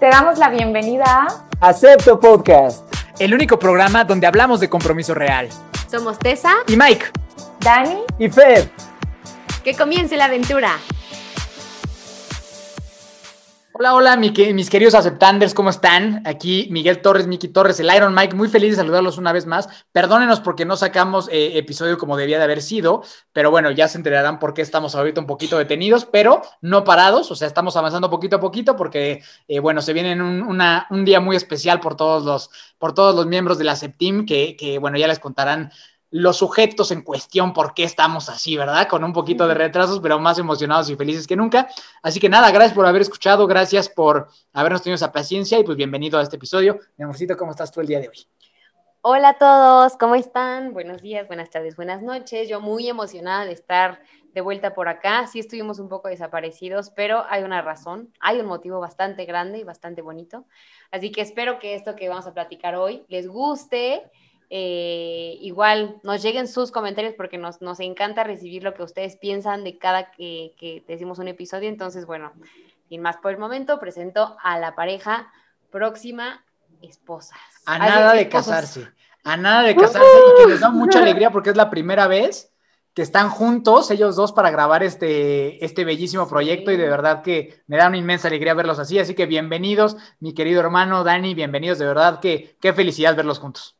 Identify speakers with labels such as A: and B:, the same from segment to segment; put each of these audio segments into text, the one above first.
A: Te damos la bienvenida
B: a Acepto Podcast,
C: el único programa donde hablamos de compromiso real.
D: Somos Tessa
C: y Mike,
A: Dani
B: y Fed.
D: Que comience la aventura.
C: Hola, hola, mis queridos aceptanders, ¿cómo están? Aquí Miguel Torres, Miki Torres, el Iron Mike, muy feliz de saludarlos una vez más. Perdónenos porque no sacamos eh, episodio como debía de haber sido, pero bueno, ya se enterarán por qué estamos ahorita un poquito detenidos, pero no parados, o sea, estamos avanzando poquito a poquito porque, eh, bueno, se viene un, día muy especial por todos los, por todos los miembros de la Septim, que, que, bueno, ya les contarán los sujetos en cuestión, por qué estamos así, ¿verdad? Con un poquito de retrasos, pero más emocionados y felices que nunca. Así que nada, gracias por haber escuchado, gracias por habernos tenido esa paciencia y pues bienvenido a este episodio. Mi amorcito, ¿cómo estás tú el día de hoy?
D: Hola a todos, ¿cómo están? Buenos días, buenas tardes, buenas noches. Yo muy emocionada de estar de vuelta por acá. Sí estuvimos un poco desaparecidos, pero hay una razón, hay un motivo bastante grande y bastante bonito. Así que espero que esto que vamos a platicar hoy les guste eh, igual nos lleguen sus comentarios porque nos, nos, encanta recibir lo que ustedes piensan de cada que, que decimos un episodio. Entonces, bueno, sin más por el momento, presento a la pareja próxima esposas.
C: A nada de casarse, a nada de casarse y que les da mucha alegría porque es la primera vez que están juntos ellos dos para grabar este, este bellísimo proyecto y de verdad que me da una inmensa alegría verlos así. Así que bienvenidos, mi querido hermano Dani, bienvenidos, de verdad que qué felicidad verlos juntos.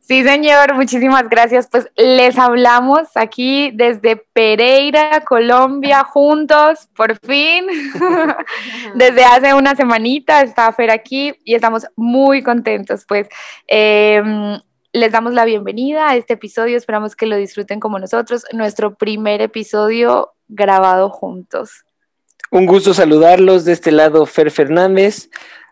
A: Sí, señor, muchísimas gracias. Pues les hablamos aquí desde Pereira, Colombia, juntos, por fin. desde hace una semanita está Fer aquí y estamos muy contentos. Pues em, les damos la bienvenida a este episodio, esperamos que lo disfruten como nosotros, nuestro primer episodio grabado juntos.
B: Un gusto saludarlos de este lado, Fer Fernández,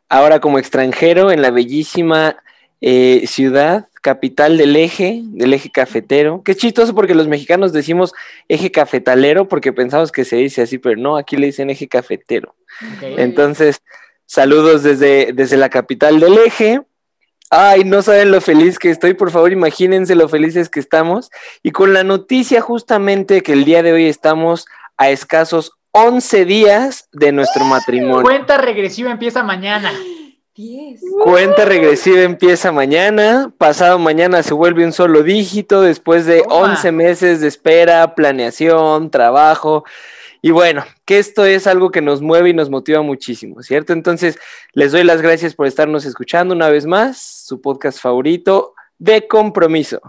B: ahora como extranjero en la bellísima eh, ciudad, capital del eje, del eje cafetero. Qué chistoso porque los mexicanos decimos eje cafetalero porque pensamos que se dice así, pero no, aquí le dicen eje cafetero. Entonces, saludos desde, desde la capital del eje. Ay, no saben lo feliz que estoy, por favor, imagínense lo felices que estamos. Y con la noticia justamente que el día de hoy estamos a escasos 11 días de nuestro matrimonio.
C: Cuenta regresiva empieza mañana.
B: Cuenta regresiva empieza mañana, pasado mañana se vuelve un solo dígito después de 11 meses de espera, planeación, trabajo. Y bueno, que esto es algo que nos mueve y nos motiva muchísimo, ¿cierto? Entonces, les doy las gracias por estarnos escuchando una vez más, su podcast favorito de compromiso.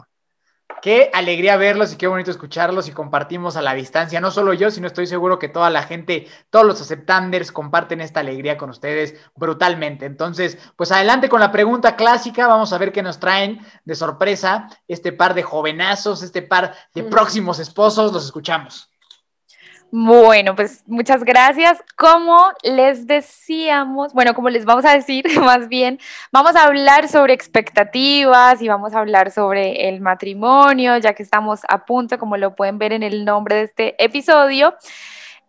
C: Qué alegría verlos y qué bonito escucharlos y compartimos a la distancia. No solo yo, sino estoy seguro que toda la gente, todos los aceptanders comparten esta alegría con ustedes brutalmente. Entonces, pues adelante con la pregunta clásica. Vamos a ver qué nos traen de sorpresa este par de jovenazos, este par de próximos esposos. Los escuchamos.
A: Bueno, pues muchas gracias. Como les decíamos, bueno, como les vamos a decir más bien, vamos a hablar sobre expectativas y vamos a hablar sobre el matrimonio, ya que estamos a punto, como lo pueden ver en el nombre de este episodio.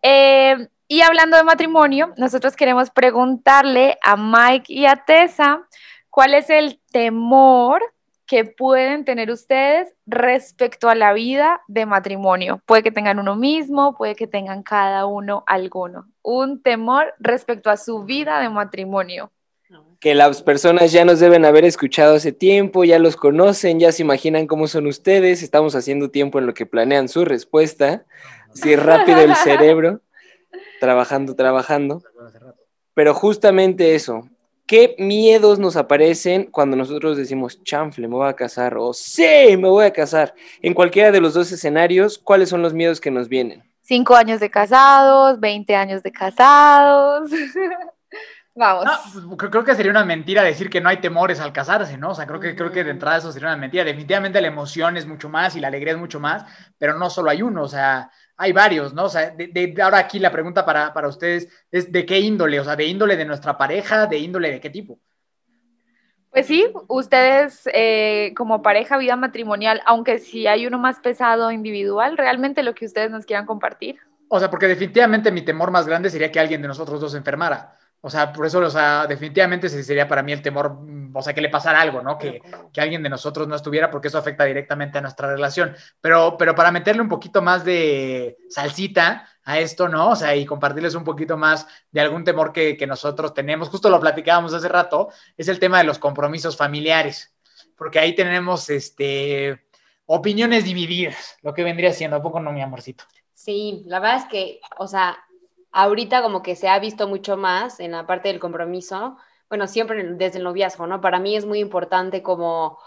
A: Eh, y hablando de matrimonio, nosotros queremos preguntarle a Mike y a Tessa cuál es el temor que pueden tener ustedes respecto a la vida de matrimonio. Puede que tengan uno mismo, puede que tengan cada uno alguno. Un temor respecto a su vida de matrimonio.
B: Que las personas ya nos deben haber escuchado hace tiempo, ya los conocen, ya se imaginan cómo son ustedes, estamos haciendo tiempo en lo que planean su respuesta. Si rápido el cerebro, trabajando, trabajando. Pero justamente eso, ¿Qué miedos nos aparecen cuando nosotros decimos, chanfle, me voy a casar? O sí, me voy a casar. En cualquiera de los dos escenarios, ¿cuáles son los miedos que nos vienen?
A: Cinco años de casados, veinte años de casados. Vamos.
C: Pues, creo que sería una mentira decir que no hay temores al casarse, ¿no? O sea, creo que, creo que de entrada eso sería una mentira. Definitivamente la emoción es mucho más y la alegría es mucho más, pero no solo hay uno, o sea, hay varios, ¿no? O sea, de, ahora aquí la pregunta para, para, ustedes es de qué índole, o sea, de índole de nuestra pareja, de índole de qué tipo.
A: Pues sí, ustedes eh, como pareja, vida matrimonial, aunque si hay uno más pesado individual, realmente lo que ustedes nos quieran compartir.
C: O sea, porque definitivamente mi temor más grande sería que alguien de nosotros dos se enfermara. O sea, por eso, o sea, definitivamente ese sería para mí el temor, mm, o sea, que le pasara algo, ¿no? Que, que, alguien de nosotros no estuviera, porque eso afecta directamente a nuestra relación. Pero, pero para meterle un poquito más de salsita a esto, ¿no? O sea, y compartirles un poquito más de algún temor que, que nosotros tenemos, justo lo platicábamos hace rato, es el tema de los compromisos familiares, porque ahí tenemos, este, opiniones divididas, lo que vendría siendo, ¿a poco no, mi amorcito?
D: Sí, la verdad es que, o sea, ahorita como que se ha visto mucho más en la parte del compromiso, bueno, siempre desde el noviazgo, ¿no? Para mí es muy importante como,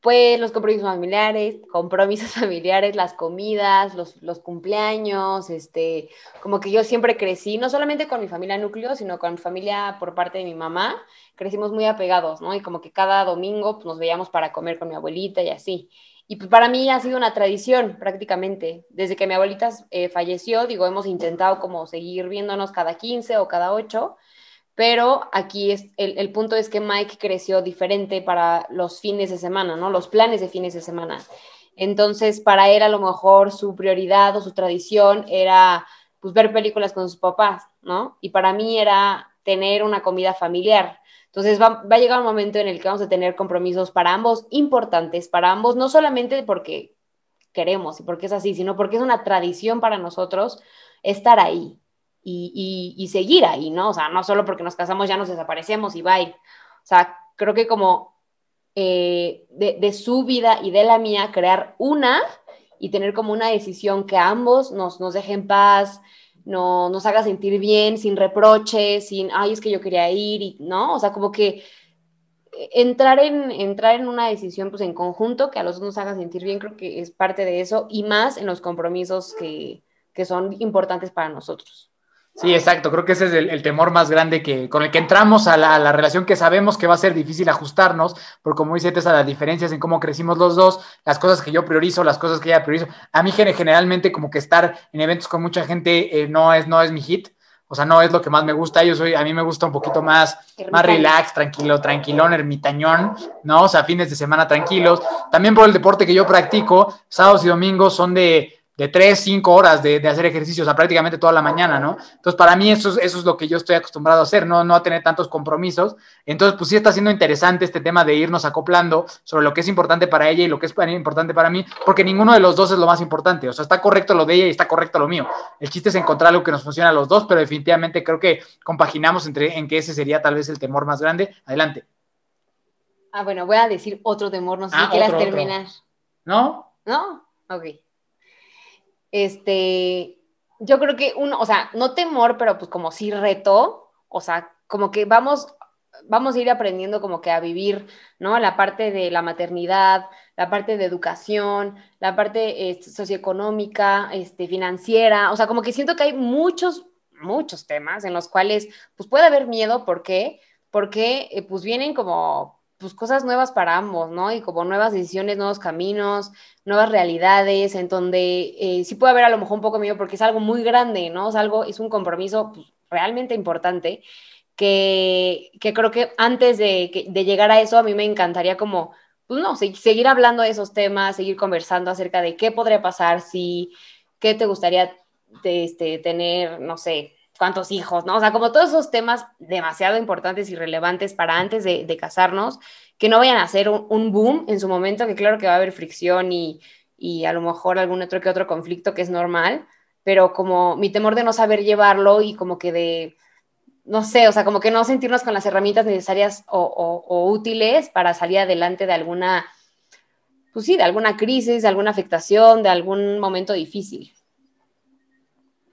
D: pues, los compromisos familiares, compromisos familiares, las comidas, los, los cumpleaños, este, como que yo siempre crecí, no solamente con mi familia núcleo, sino con mi familia por parte de mi mamá, crecimos muy apegados, ¿no? Y como que cada domingo pues, nos veíamos para comer con mi abuelita y así. Y pues para mí ha sido una tradición prácticamente. Desde que mi abuelita eh, falleció, digo, hemos intentado como seguir viéndonos cada 15 o cada 8, pero aquí es, el, el, punto es que Mike creció diferente para los fines de semana, ¿no? Los planes de fines de semana. Entonces, para él a lo mejor su prioridad o su tradición era pues ver películas con sus papás, ¿no? Y para mí era tener una comida familiar. Entonces va, a llegar un momento en el que vamos a tener compromisos para ambos importantes, para ambos, no solamente porque queremos y porque es así, sino porque es una tradición para nosotros estar ahí y, seguir ahí, ¿no? O sea, no solo porque nos casamos ya nos desaparecemos y bye. O sea, creo que como eh, de, su vida y de la mía, crear una y tener como una decisión que ambos nos, nos dejen paz, no, nos haga sentir bien, sin reproches, sin, ay, es que yo quería ir, y, ¿no? O sea, como que entrar en, entrar en una decisión pues en conjunto que a los dos nos haga sentir bien, creo que es parte de eso, y más en los compromisos que, que son importantes para nosotros.
C: Sí, exacto. Creo que ese es el, temor más grande que, con el que entramos a la, relación que sabemos que va a ser difícil ajustarnos, porque como dice Tessa, las diferencias en cómo crecimos los dos, las cosas que yo priorizo, las cosas que ella priorizo. A mí generalmente como que estar en eventos con mucha gente eh, no, es, no es mi hit. O sea, no es lo que más me gusta. Yo soy, a mí me gusta un poquito más, más relax, tranquilo, tranquilón, ermitañón, ¿no? O sea, fines de semana tranquilos. También por el deporte que yo practico, sábados y domingos son de de tres, cinco horas de, hacer ejercicio, o sea, prácticamente toda la mañana, ¿no? Entonces, para mí eso, eso es lo que yo estoy acostumbrado a hacer, ¿no? No a tener tantos compromisos. Entonces, pues sí está siendo interesante este tema de irnos acoplando sobre lo que es importante para ella y lo que es importante para mí, porque ninguno de los dos es lo más importante. O sea, está correcto lo de ella y está correcto lo mío. El chiste es encontrar algo que nos funcione a los dos, pero definitivamente creo que compaginamos entre, en que ese sería tal vez el temor más grande. Adelante.
D: Ah, bueno, voy a decir otro temor, no sé si ah, quieras terminar.
C: ¿No?
D: ¿No? Ok. Este, yo creo que uno, o sea, no temor, pero pues como sí reto, o sea, como que vamos, vamos a ir aprendiendo como que a vivir, ¿no? La parte de la maternidad, la parte de educación, la parte este, socioeconómica, este, financiera, o sea, como que siento que hay muchos, muchos temas en los cuales pues puede haber miedo, ¿por qué? Porque eh, pues vienen como pues cosas nuevas para ambos, ¿no? Y como nuevas decisiones, nuevos caminos, nuevas realidades, en donde eh, sí puede haber a lo mejor un poco miedo porque es algo muy grande, ¿no? Es algo, es un compromiso pues, realmente importante que, que, creo que antes de, de, llegar a eso a mí me encantaría como, pues no, seguir hablando de esos temas, seguir conversando acerca de qué podría pasar si, qué te gustaría este, tener, no sé, cuántos hijos, ¿no? O sea, como todos esos temas demasiado importantes y relevantes para antes de, casarnos, que no vayan a ser un, boom en su momento, que claro que va a haber fricción y, y, a lo mejor algún otro que otro conflicto que es normal, pero como mi temor de no saber llevarlo y como que de, no sé, o sea, como que no sentirnos con las herramientas necesarias o, o útiles para salir adelante de alguna, pues sí, de alguna crisis, de alguna afectación, de algún momento difícil.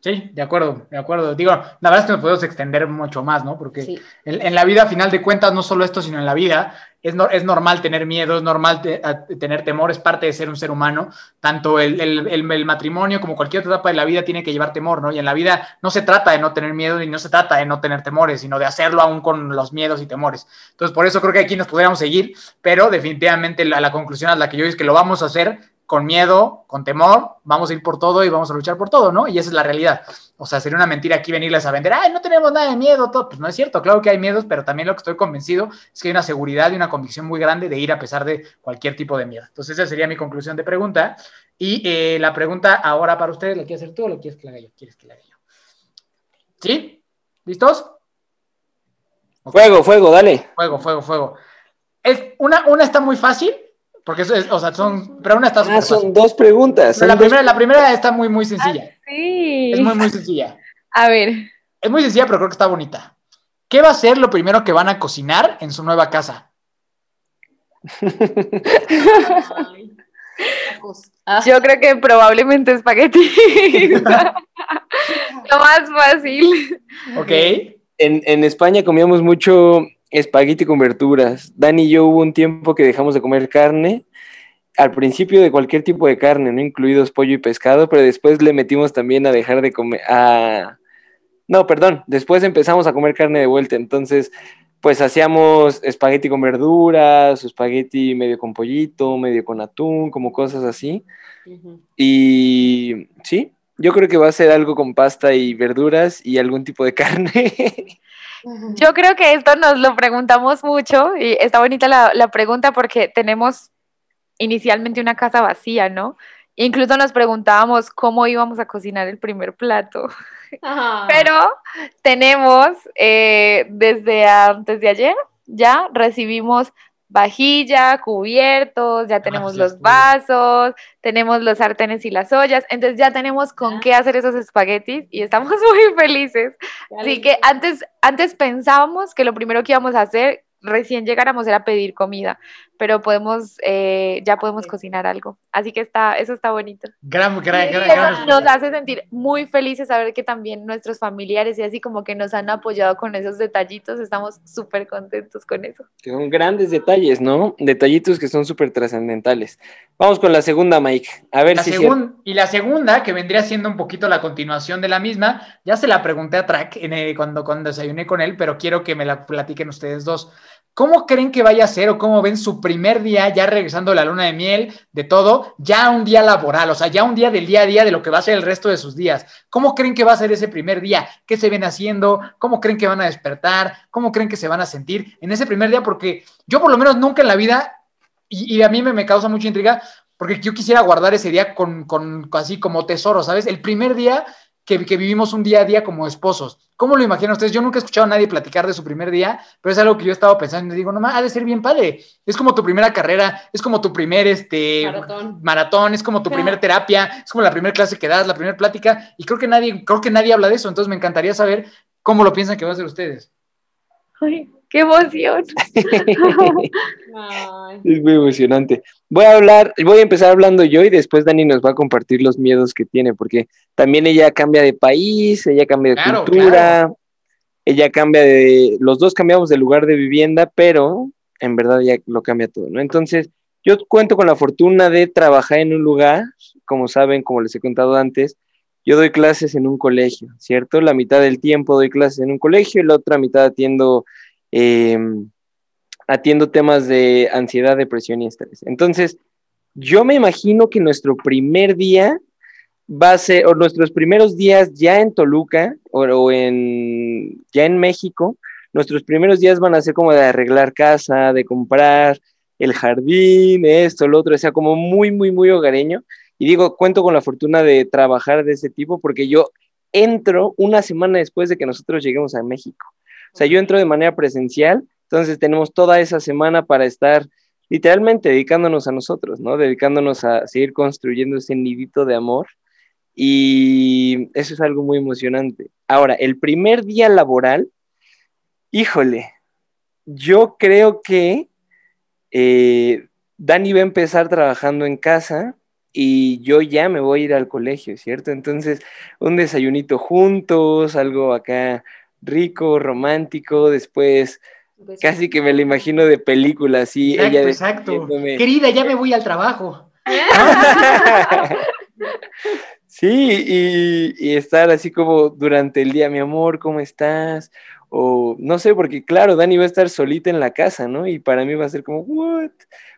C: Sí, de acuerdo, de acuerdo. Digo, la verdad es que nos podemos extender mucho más, ¿no? Porque en, la vida, a final de cuentas, no solo esto, sino en la vida, es, es normal tener miedo, es normal tener temor, es parte de ser un ser humano. Tanto el, el, matrimonio como cualquier otra etapa de la vida tiene que llevar temor, ¿no? Y en la vida no se trata de no tener miedo y no se trata de no tener temores, sino de hacerlo aún con los miedos y temores. Entonces, por eso creo que aquí nos podríamos seguir, pero definitivamente la, la conclusión a la que yo es que lo vamos a hacer con miedo, con temor, vamos a ir por todo y vamos a luchar por todo, ¿no? Y esa es la realidad. O sea, sería una mentira aquí venirles a vender, ay, no tenemos nada de miedo, todo. Pues no es cierto, claro que hay miedos, pero también lo que estoy convencido es que hay una seguridad y una convicción muy grande de ir a pesar de cualquier tipo de miedo. Entonces, esa sería mi conclusión de pregunta. Y eh, la pregunta ahora para ustedes, ¿la quieres hacer tú o la quieres que la haga yo? ¿Quieres que la haga yo? ¿Sí? ¿Listos?
B: Fuego, fuego, dale.
C: Fuego, fuego, fuego. Es, una, una está muy fácil, porque eso es, o sea, son, pero una está
B: Ah, son
C: fácil.
B: dos preguntas. Son
C: la,
B: dos-
C: primera, la primera está muy, muy sencilla.
A: Sí.
C: Es muy, muy sencilla.
A: A ver,
C: Es muy sencilla, pero creo que está bonita. ¿Qué va a ser lo primero que van a cocinar en su nueva casa?
D: Ah,
A: yo creo que probablemente espagueti. Lo más fácil.
C: ¿Ok?
B: En, en España comíamos mucho espagueti con verduras. Dani y yo hubo un tiempo que dejamos de comer carne. Al principio de cualquier tipo de carne, ¿no? Incluidos pollo y pescado, pero después le metimos también a dejar de comer. A... No, perdón, después empezamos a comer carne de vuelta. Entonces, pues hacíamos espagueti con verduras, espagueti medio con pollito, medio con atún, como cosas así. Y sí, yo creo que va a ser algo con pasta y verduras y algún tipo de carne.
A: Yo creo que esto nos lo preguntamos mucho y está bonita la, la pregunta porque tenemos inicialmente una casa vacía, ¿no? Incluso nos preguntábamos cómo íbamos a cocinar el primer plato. Pero tenemos eh, desde antes de ayer, ya recibimos vajilla, cubiertos, ya tenemos
C: pues ya
A: los vasos, tenemos los sartenes y las ollas, entonces ya tenemos con
D: Ah.
A: qué hacer esos espaguetis y estamos muy felices. Así que antes, antes pensábamos que lo primero que íbamos a hacer recién llegáramos era pedir comida, pero podemos, eh, ya podemos
D: Sí.
A: cocinar algo. Así que está, eso está bonito.
C: Gran, gran, gran, gran
A: nos hace sentir muy felices saber que también nuestros familiares y así como que nos han apoyado con esos detallitos, estamos súper contentos con eso.
B: Son grandes detalles, ¿no? Detallitos que son súper trascendentales. Vamos con la segunda, Mike. A ver
C: La
B: si
C: segun- y la segunda, que vendría siendo un poquito la continuación de la misma, ya se la pregunté a Track en el- cuando, cuando desayuné con él, pero quiero que me la platiquen ustedes dos. ¿Cómo creen que vaya a ser o cómo ven su primer día ya regresando de la luna de miel, de todo, ya un día laboral, o sea, ya un día del día a día de lo que va a ser el resto de sus días? ¿Cómo creen que va a ser ese primer día? ¿Qué se ven haciendo? ¿Cómo creen que van a despertar? ¿Cómo creen que se van a sentir en ese primer día? Porque yo por lo menos nunca en la vida, y, y a mí me, me causa mucha intriga, porque yo quisiera guardar ese día con, con así como tesoro, ¿sabes? El primer día que, que vivimos un día a día como esposos. ¿Cómo lo imaginan ustedes? Yo nunca he escuchado a nadie platicar de su primer día, pero es algo que yo estaba pensando y digo, no, ma, ha de ser bien padre. Es como tu primera carrera, es como tu primer este,
D: Maratón.
C: maratón, es como tu
D: Ajá.
C: primer terapia, es como la primera clase que das, la primera plática, y creo que nadie, creo que nadie habla de eso, entonces me encantaría saber cómo lo piensan que va a ser ustedes.
A: Ay, ¡Qué emoción!
B: Es muy emocionante. Voy a hablar, voy a empezar hablando yo y después Dani nos va a compartir los miedos que tiene, porque también ella cambia de país, ella cambia de
C: Claro,
B: cultura,
C: claro.
B: ella cambia de, los dos cambiamos de lugar de vivienda, pero en verdad ya lo cambia todo, ¿no? Entonces, yo cuento con la fortuna de trabajar en un lugar, como saben, como les he contado antes, yo doy clases en un colegio, ¿cierto? La mitad del tiempo doy clases en un colegio y la otra mitad atiendo, eh, atiendo temas de ansiedad, depresión y estrés. Entonces, yo me imagino que nuestro primer día va a ser, o nuestros primeros días ya en Toluca o, o en, ya en México, nuestros primeros días van a ser como de arreglar casa, de comprar el jardín, esto, lo otro, o sea, como muy, muy, muy hogareño. Y digo, cuento con la fortuna de trabajar de ese tipo porque yo entro una semana después de que nosotros lleguemos a México. O sea, yo entro de manera presencial, entonces tenemos toda esa semana para estar literalmente dedicándonos a nosotros, ¿no? Dedicándonos a seguir construyendo ese nidito de amor. Y eso es algo muy emocionante. Ahora, el primer día laboral, híjole, yo creo que eh, Dani va a empezar trabajando en casa y yo ya me voy a ir al colegio, ¿cierto? Entonces, un desayunito juntos, algo acá rico, romántico, después
D: Pues,
B: casi que me lo imagino de película, así,
C: Exacto,
B: ella
C: exacto.
B: diciéndome-
C: Querida, ya me voy al trabajo.
B: sí, y, y estar así como durante el día, mi amor, ¿cómo estás? O no sé, porque claro, Dani va a estar solita en la casa, ¿no? Y para mí va a ser como, ¿what?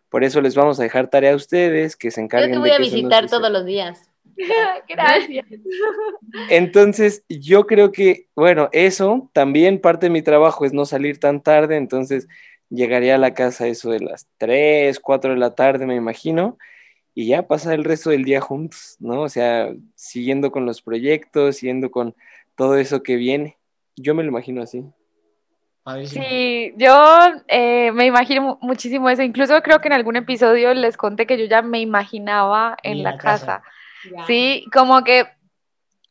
B: Por eso les vamos a dejar tarea a ustedes que se
D: Yo
B: encarguen
D: te voy
B: de
D: a visitar todos los días.
A: Gracias.
B: Entonces, yo creo que, bueno, eso también parte de mi trabajo es no salir tan tarde, entonces llegaría a la casa eso de las 3, 4 de la tarde, me imagino, y ya pasar el resto del día juntos, ¿no? O sea, siguiendo con los proyectos, siguiendo con todo eso que viene. Yo me lo imagino así.
A: Sí, yo eh, me imagino muchísimo eso. Incluso creo que en algún episodio les conté que yo ya me imaginaba en, la, casa. Sí, como que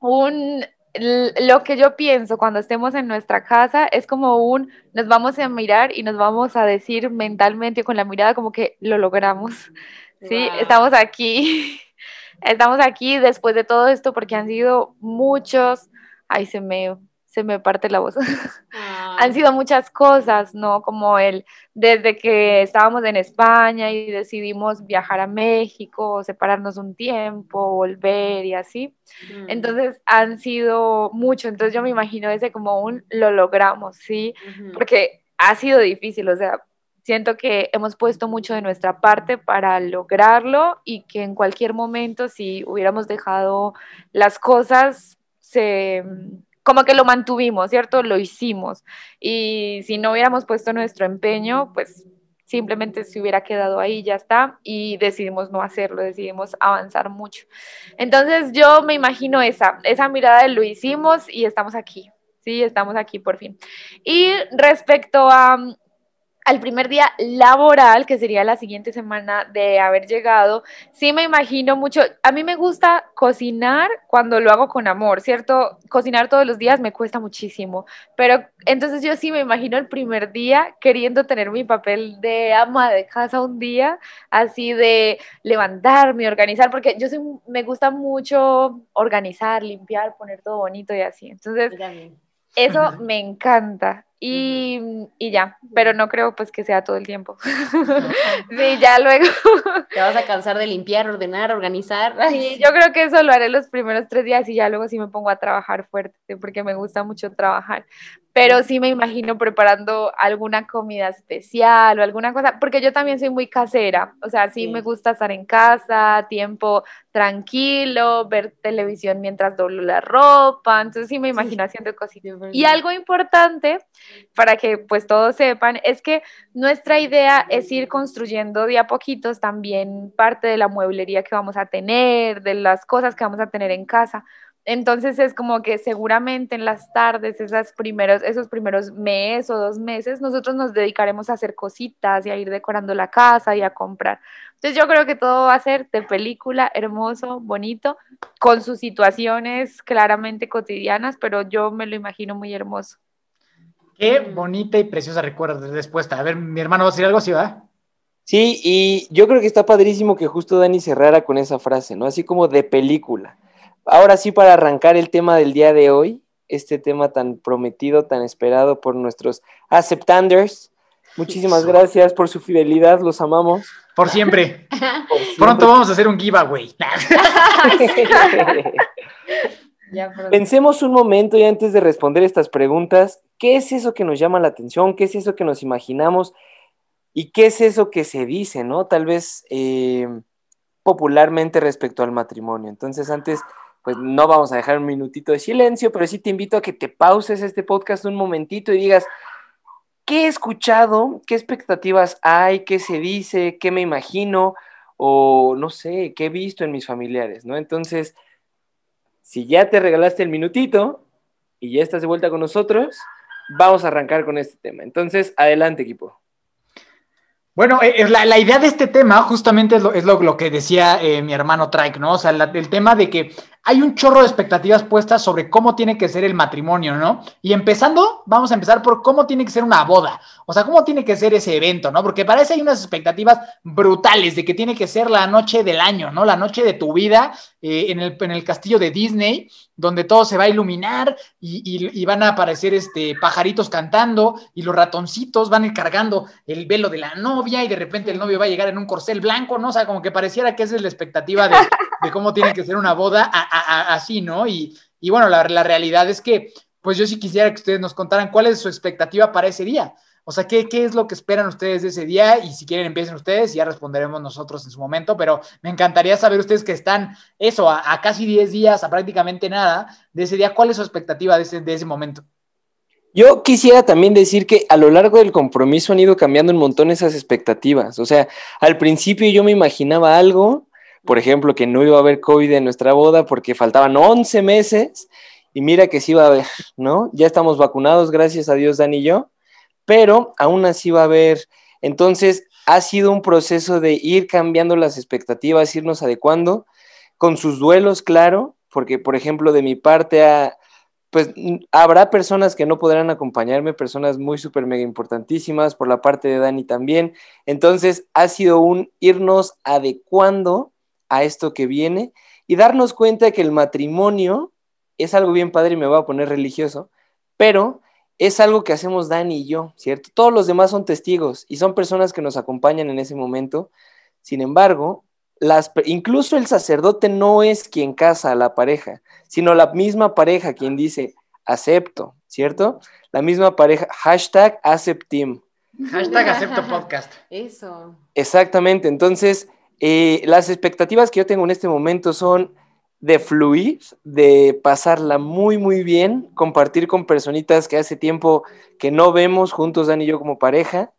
A: un lo que yo pienso cuando estemos en nuestra casa es como un nos vamos a mirar y nos vamos a decir mentalmente con la mirada como que lo logramos. Sí, estamos aquí. Estamos aquí después de todo esto porque han sido muchos, ay, se me se me parte la voz. Han sido muchas cosas, ¿no? Como el, desde que estábamos en España y decidimos viajar a México, separarnos un tiempo, volver y así. Mm. Entonces han sido mucho, entonces yo me imagino ese como un lo logramos, ¿sí? Porque ha sido difícil, o sea, siento que hemos puesto mucho de nuestra parte para lograrlo y que en cualquier momento si hubiéramos dejado las cosas se como que lo mantuvimos, ¿cierto? Lo hicimos. Y si no hubiéramos puesto nuestro empeño, pues simplemente se hubiera quedado ahí, ya está, y decidimos no hacerlo, decidimos avanzar mucho. Entonces yo me imagino esa, esa mirada de lo hicimos y estamos aquí, sí, estamos aquí por fin. Y respecto a al primer día laboral, que sería la siguiente semana de haber llegado, sí me imagino mucho, a mí me gusta cocinar cuando lo hago con amor, ¿cierto? Cocinar todos los días me cuesta muchísimo, pero entonces yo sí me imagino el primer día queriendo tener mi papel de ama de casa un día, así de levantarme, organizar, porque yo sí me gusta mucho organizar, limpiar, poner todo bonito y así. Entonces, eso me encanta. Y, y, ya, pero no creo pues que sea todo el tiempo. sí, ya luego.
D: Te vas a cansar de limpiar, ordenar, organizar.
A: Sí, yo creo que eso lo haré los primeros tres días y ya luego sí me pongo a trabajar fuerte porque me gusta mucho trabajar pero sí. me imagino preparando alguna comida especial o alguna cosa, porque yo también soy muy casera, o sea, sí, me gusta estar en casa, tiempo tranquilo, ver televisión mientras doblo la ropa, entonces sí me imagino haciendo cositas. Y algo importante, para que pues todos sepan, es que nuestra idea es ir construyendo de a poquitos también parte de la mueblería que vamos a tener, de las cosas que vamos a tener en casa entonces es como que seguramente en las tardes, esas primeros, esos primeros meses o dos meses, nosotros nos dedicaremos a hacer cositas y a ir decorando la casa y a comprar. Entonces yo creo que todo va a ser de película, hermoso, bonito, con sus situaciones claramente cotidianas, pero yo me lo imagino muy hermoso.
C: Qué bonita y preciosa recuerda respuesta. A ver, mi hermano va a decir algo así, ¿verdad?
B: Sí, y yo creo que está padrísimo que justo Dani cerrara con esa frase, ¿no? Así como de película ahora sí, para arrancar el tema del día de hoy, este tema tan prometido, tan esperado por nuestros aceptanders. Muchísimas gracias por su fidelidad, los amamos.
C: Por siempre. Pronto vamos a hacer un giveaway.
B: Pensemos un momento y antes de responder estas preguntas, ¿qué es eso que nos llama la atención? ¿Qué es eso que nos imaginamos? ¿Y qué es eso que se dice, no? Tal vez eh, popularmente respecto al matrimonio. Entonces, antes pues no vamos a dejar un minutito de silencio, pero sí te invito a que te pauses este podcast un momentito y digas, ¿qué he escuchado? ¿Qué expectativas hay? ¿Qué se dice? ¿Qué me imagino? O no sé, ¿qué he visto en mis familiares? ¿no? Entonces, si ya te regalaste el minutito y ya estás de vuelta con nosotros, vamos a arrancar con este tema. Entonces, adelante equipo.
C: Bueno, eh, la, la, idea de este tema justamente es lo, es lo, que decía eh, mi hermano Trike, ¿no? O sea, el tema de que hay un chorro de expectativas puestas sobre cómo tiene que ser el matrimonio, ¿no? Y empezando, vamos a empezar por cómo tiene que ser una boda, o sea, cómo tiene que ser ese evento, ¿no? Porque para eso hay unas expectativas brutales de que tiene que ser la noche del año, ¿no? La noche de tu vida eh, en, el, en, el, castillo de Disney, donde todo se va a iluminar y, van a aparecer este, pajaritos cantando y los ratoncitos van a cargando el velo de la novia y de repente el novio va a llegar en un corcel blanco, ¿no? O sea, como que pareciera que esa es la expectativa de, de cómo tiene que ser una boda así, ¿no? Y, bueno, la, realidad es que, pues yo sí quisiera que ustedes nos contaran cuál es su expectativa para ese día. O sea, ¿qué, ¿qué, es lo que esperan ustedes de ese día? Y si quieren, empiecen ustedes y ya responderemos nosotros en su momento. Pero me encantaría saber ustedes que están, eso, a, casi 10 días, a prácticamente nada de ese día, ¿cuál es su expectativa de ese, de ese momento?
B: Yo quisiera también decir que a lo largo del compromiso han ido cambiando un montón esas expectativas. O sea, al principio yo me imaginaba algo por ejemplo, que no iba a haber COVID en nuestra boda porque faltaban 11 meses y mira que sí iba a haber, ¿no? Ya estamos vacunados, gracias a Dios, Dani y yo, pero aún así va a haber, entonces ha sido un proceso de ir cambiando las expectativas, irnos adecuando, con sus duelos, claro, porque por ejemplo de mi parte pues habrá personas que no podrán acompañarme, personas muy súper mega importantísimas, por la parte de Dani también. Entonces ha sido un irnos adecuando a esto que viene y darnos cuenta que el matrimonio es algo bien padre y me voy a poner religioso, pero es algo que hacemos Dani y yo, ¿cierto? Todos los demás son testigos y son personas que nos acompañan en ese momento. Sin embargo, las, incluso el sacerdote no es quien casa a la pareja, sino la misma pareja quien dice, acepto, ¿cierto? La misma pareja, hashtag aceptim.
C: Hashtag acepto podcast.
D: Eso.
B: Exactamente, entonces eh, las expectativas que yo tengo en este momento son de fluir, de pasarla muy, muy bien, compartir con personitas que hace tiempo que no vemos juntos, Dan y yo como pareja,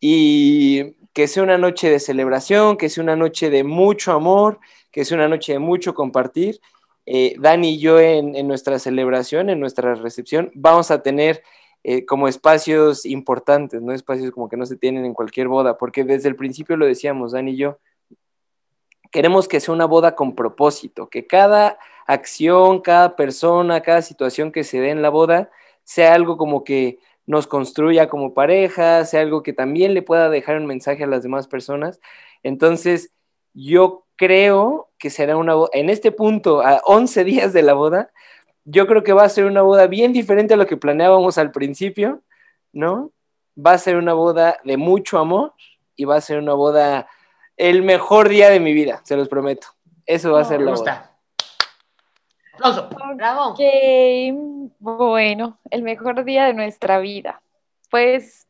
B: y que sea una noche de celebración, que sea una noche de mucho amor, que sea una noche de mucho compartir. Eh, Dani y yo en, nuestra celebración, en nuestra recepción, vamos a tener eh, como espacios importantes, no espacios como que no se tienen en cualquier boda, porque desde el principio lo decíamos, Dani y yo, queremos que sea una boda con propósito, que cada acción, cada persona, cada situación que se dé en la boda sea algo como que nos construya como pareja, sea algo que también le pueda dejar un mensaje a las demás personas. Entonces, yo creo que será una boda, en este punto, a 11 días de la boda, yo creo que va a ser una boda bien diferente a lo que planeábamos al principio, ¿no? Va a ser una boda de mucho amor y va a ser una boda el mejor día de mi vida, se los prometo. Eso va a ser.
C: Aplauso.
D: Bravo.
A: Ok, bueno, el mejor día de nuestra vida. Pues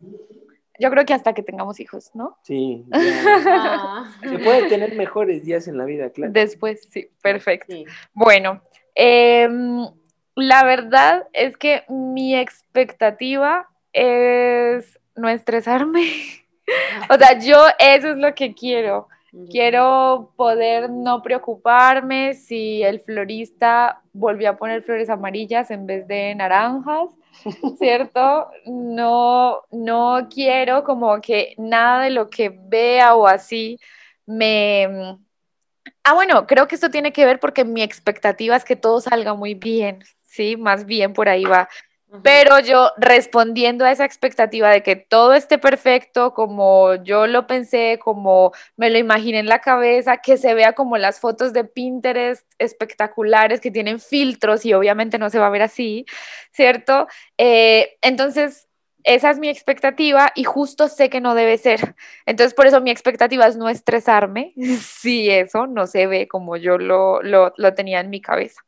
A: yo creo que hasta que tengamos hijos, ¿no?
B: Sí.
D: Ah.
B: Se puede tener mejores días en la vida, claro.
A: Después, sí, perfecto.
D: Sí.
A: Bueno, em, la verdad es que mi expectativa es no estresarme. O sea, yo eso es lo que quiero. Quiero poder no preocuparme si el florista volvió a poner flores amarillas en vez de naranjas, ¿cierto? No, no quiero como que nada de lo que vea o así me... Ah, bueno, creo que esto tiene que ver porque mi expectativa es que todo salga muy bien, ¿sí? Más bien por ahí va. Pero yo respondiendo a esa expectativa de que todo esté perfecto, como yo lo pensé, como me lo imaginé en la cabeza, que se vea como las fotos de Pinterest espectaculares que tienen filtros y obviamente no se va a ver así, ¿cierto? Eh, entonces, esa es mi expectativa y justo sé que no debe ser. Entonces, por eso mi expectativa es no estresarme si eso no se ve como yo lo, lo, lo tenía en mi cabeza.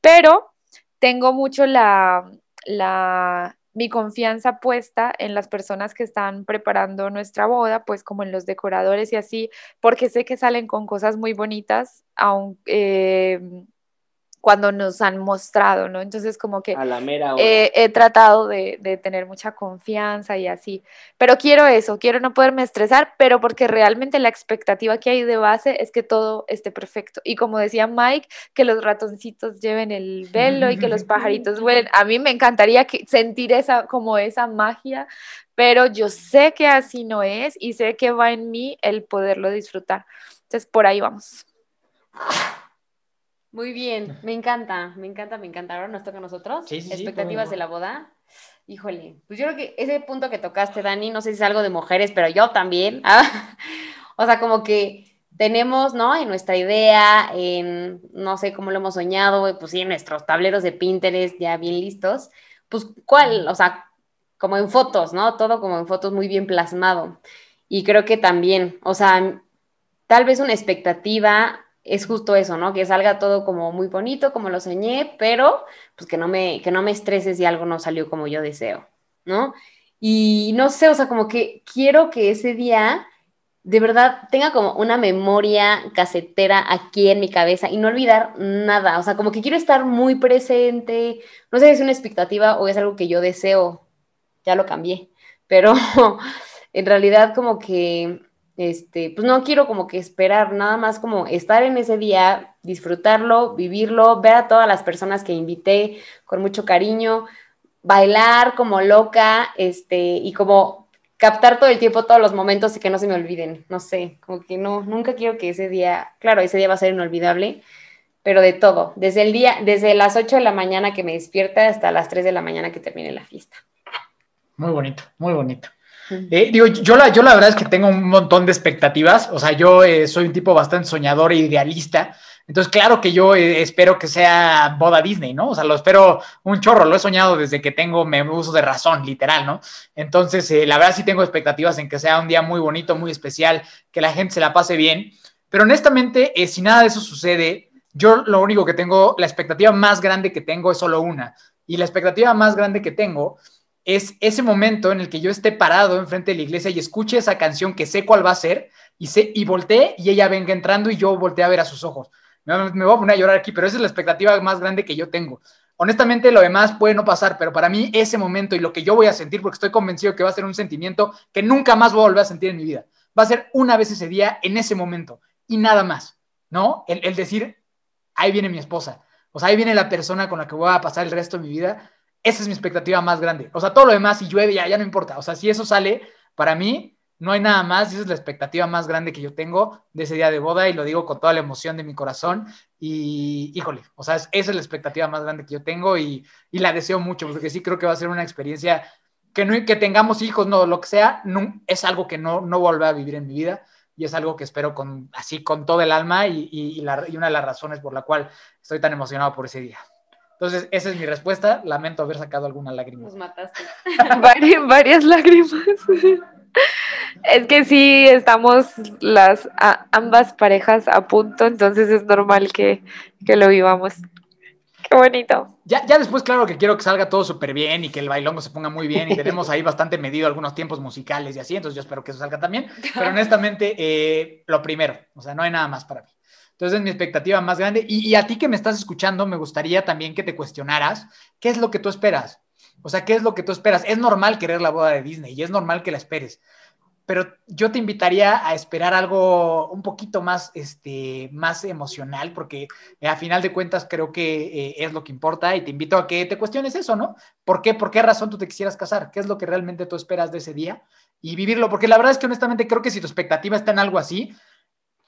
A: Pero tengo mucho la la, mi confianza puesta en las personas que están preparando nuestra boda, pues como en los decoradores y así, porque sé que salen con cosas muy bonitas, aunque, eh, cuando nos han mostrado, ¿no? Entonces como que
B: A la mera hora.
A: eh, he tratado de, de tener mucha confianza y así, pero quiero eso, quiero no poderme estresar, pero porque realmente la expectativa que hay de base es que todo esté perfecto. Y como decía Mike, que los ratoncitos lleven el velo y que los pajaritos vuelen. A mí me encantaría que, sentir esa, como esa magia, pero yo sé que así no es y sé que va en mí el poderlo disfrutar. Entonces por ahí vamos.
D: Muy bien, me encanta, me encanta, me encanta. Ahora nos toca a nosotros.
C: Sí, sí,
D: Expectativas de la boda. Híjole, pues yo creo que ese punto que tocaste, Dani, no sé si es algo de mujeres, pero yo también. ah, O sea, como que tenemos, ¿no? En nuestra idea, en, no sé cómo lo hemos soñado, pues sí, en nuestros tableros de Pinterest ya bien listos. Pues, ¿cuál? O sea, como en fotos, ¿no? Todo como en fotos muy bien plasmado. Y creo que también, o sea, tal vez una expectativa es justo eso, ¿no? Que salga todo como muy bonito, como lo soñé, pero pues que no me, que no me estrese si algo no salió como yo deseo, ¿no? Y no sé, o sea, como que quiero que ese día de verdad tenga como una memoria casetera aquí en mi cabeza y no olvidar nada, o sea, como que quiero estar muy presente, no sé si es una expectativa o es algo que yo deseo, ya lo cambié, pero en realidad como que este, pues no quiero como que esperar, nada más como estar en ese día, disfrutarlo, vivirlo, ver a todas las personas que invité con mucho cariño, bailar como loca, este, y como captar todo el tiempo todos los momentos y que no se me olviden, no sé, como que no, nunca quiero que ese día, claro, ese día va a ser inolvidable, pero de todo, desde el día, desde las 8 de la mañana que me despierta hasta las 3 de la mañana que termine la fiesta.
C: Muy bonito, muy bonito. Eh, digo, yo la, yo la verdad es que tengo un montón de expectativas, o sea, yo eh, soy un tipo bastante soñador e idealista, entonces claro que yo eh, espero que sea boda Disney, ¿no? O sea, lo espero un chorro, lo he soñado desde que tengo me uso de razón, literal, ¿no? Entonces, la verdad sí tengo expectativas en que sea un día muy bonito, muy especial, que la gente se la pase bien, pero honestamente, si nada de eso sucede, yo lo único que tengo, la expectativa más grande que tengo es solo una, y la expectativa más grande que tengo es ese momento en el que yo esté parado enfrente de la iglesia y escuche esa canción que sé cuál va a ser y, sé, y volteé y ella venga entrando y yo volteé a ver a sus ojos. Me, voy a poner a llorar aquí, pero esa es la expectativa más grande que yo tengo. Honestamente, lo demás puede no pasar, pero para mí ese momento y lo que yo voy a sentir, porque estoy convencido que va a ser un sentimiento que nunca más voy a volver a sentir en mi vida, va a ser una vez ese día, en ese momento, y nada más, ¿no? El, el decir, ahí viene mi esposa, o sea, ahí viene la persona con la que voy a pasar el resto de mi vida, esa es mi expectativa más grande. O sea, todo lo demás, si llueve, ya, ya no importa. O sea, si eso sale, para mí, no hay nada más. Esa es la expectativa más grande que yo tengo de ese día de boda y lo digo con toda la emoción de mi corazón. Y, híjole, o sea, esa es la expectativa más grande que yo tengo y, y, la deseo mucho, porque sí creo que va a ser una experiencia que, no, que tengamos hijos, no, lo que sea, es algo que no, no a vivir en mi vida y es algo que espero con, así con todo el alma y, y una de las razones por la cual estoy tan emocionado por ese día. Entonces, esa es mi respuesta. Lamento haber sacado alguna lágrima.
D: Nos mataste.
A: varias, lágrimas. Es que sí, estamos las ambas parejas a punto, entonces es normal que, lo vivamos. Qué bonito.
C: Ya, ya después, claro que quiero que salga todo súper bien y que el bailongo se ponga muy bien y tenemos ahí bastante medido algunos tiempos musicales y así, entonces yo espero que eso salga también. Pero honestamente, eh, lo primero, o sea, no hay nada más para mí. Entonces es mi expectativa más grande. Y, a ti que me estás escuchando, me gustaría también que te cuestionaras qué es lo que tú esperas. O sea, ¿qué es lo que tú esperas? Es normal querer la boda de Disney y es normal que la esperes. Pero yo te invitaría a esperar algo un poquito más, este, más emocional, porque a final de cuentas creo que eh, es lo que importa y te invito a que te cuestiones eso, ¿no? ¿Por qué, ¿Por qué razón tú te quisieras casar? ¿Qué es lo que realmente tú esperas de ese día? Y vivirlo, porque la verdad es que honestamente creo que si tu expectativa está en algo así,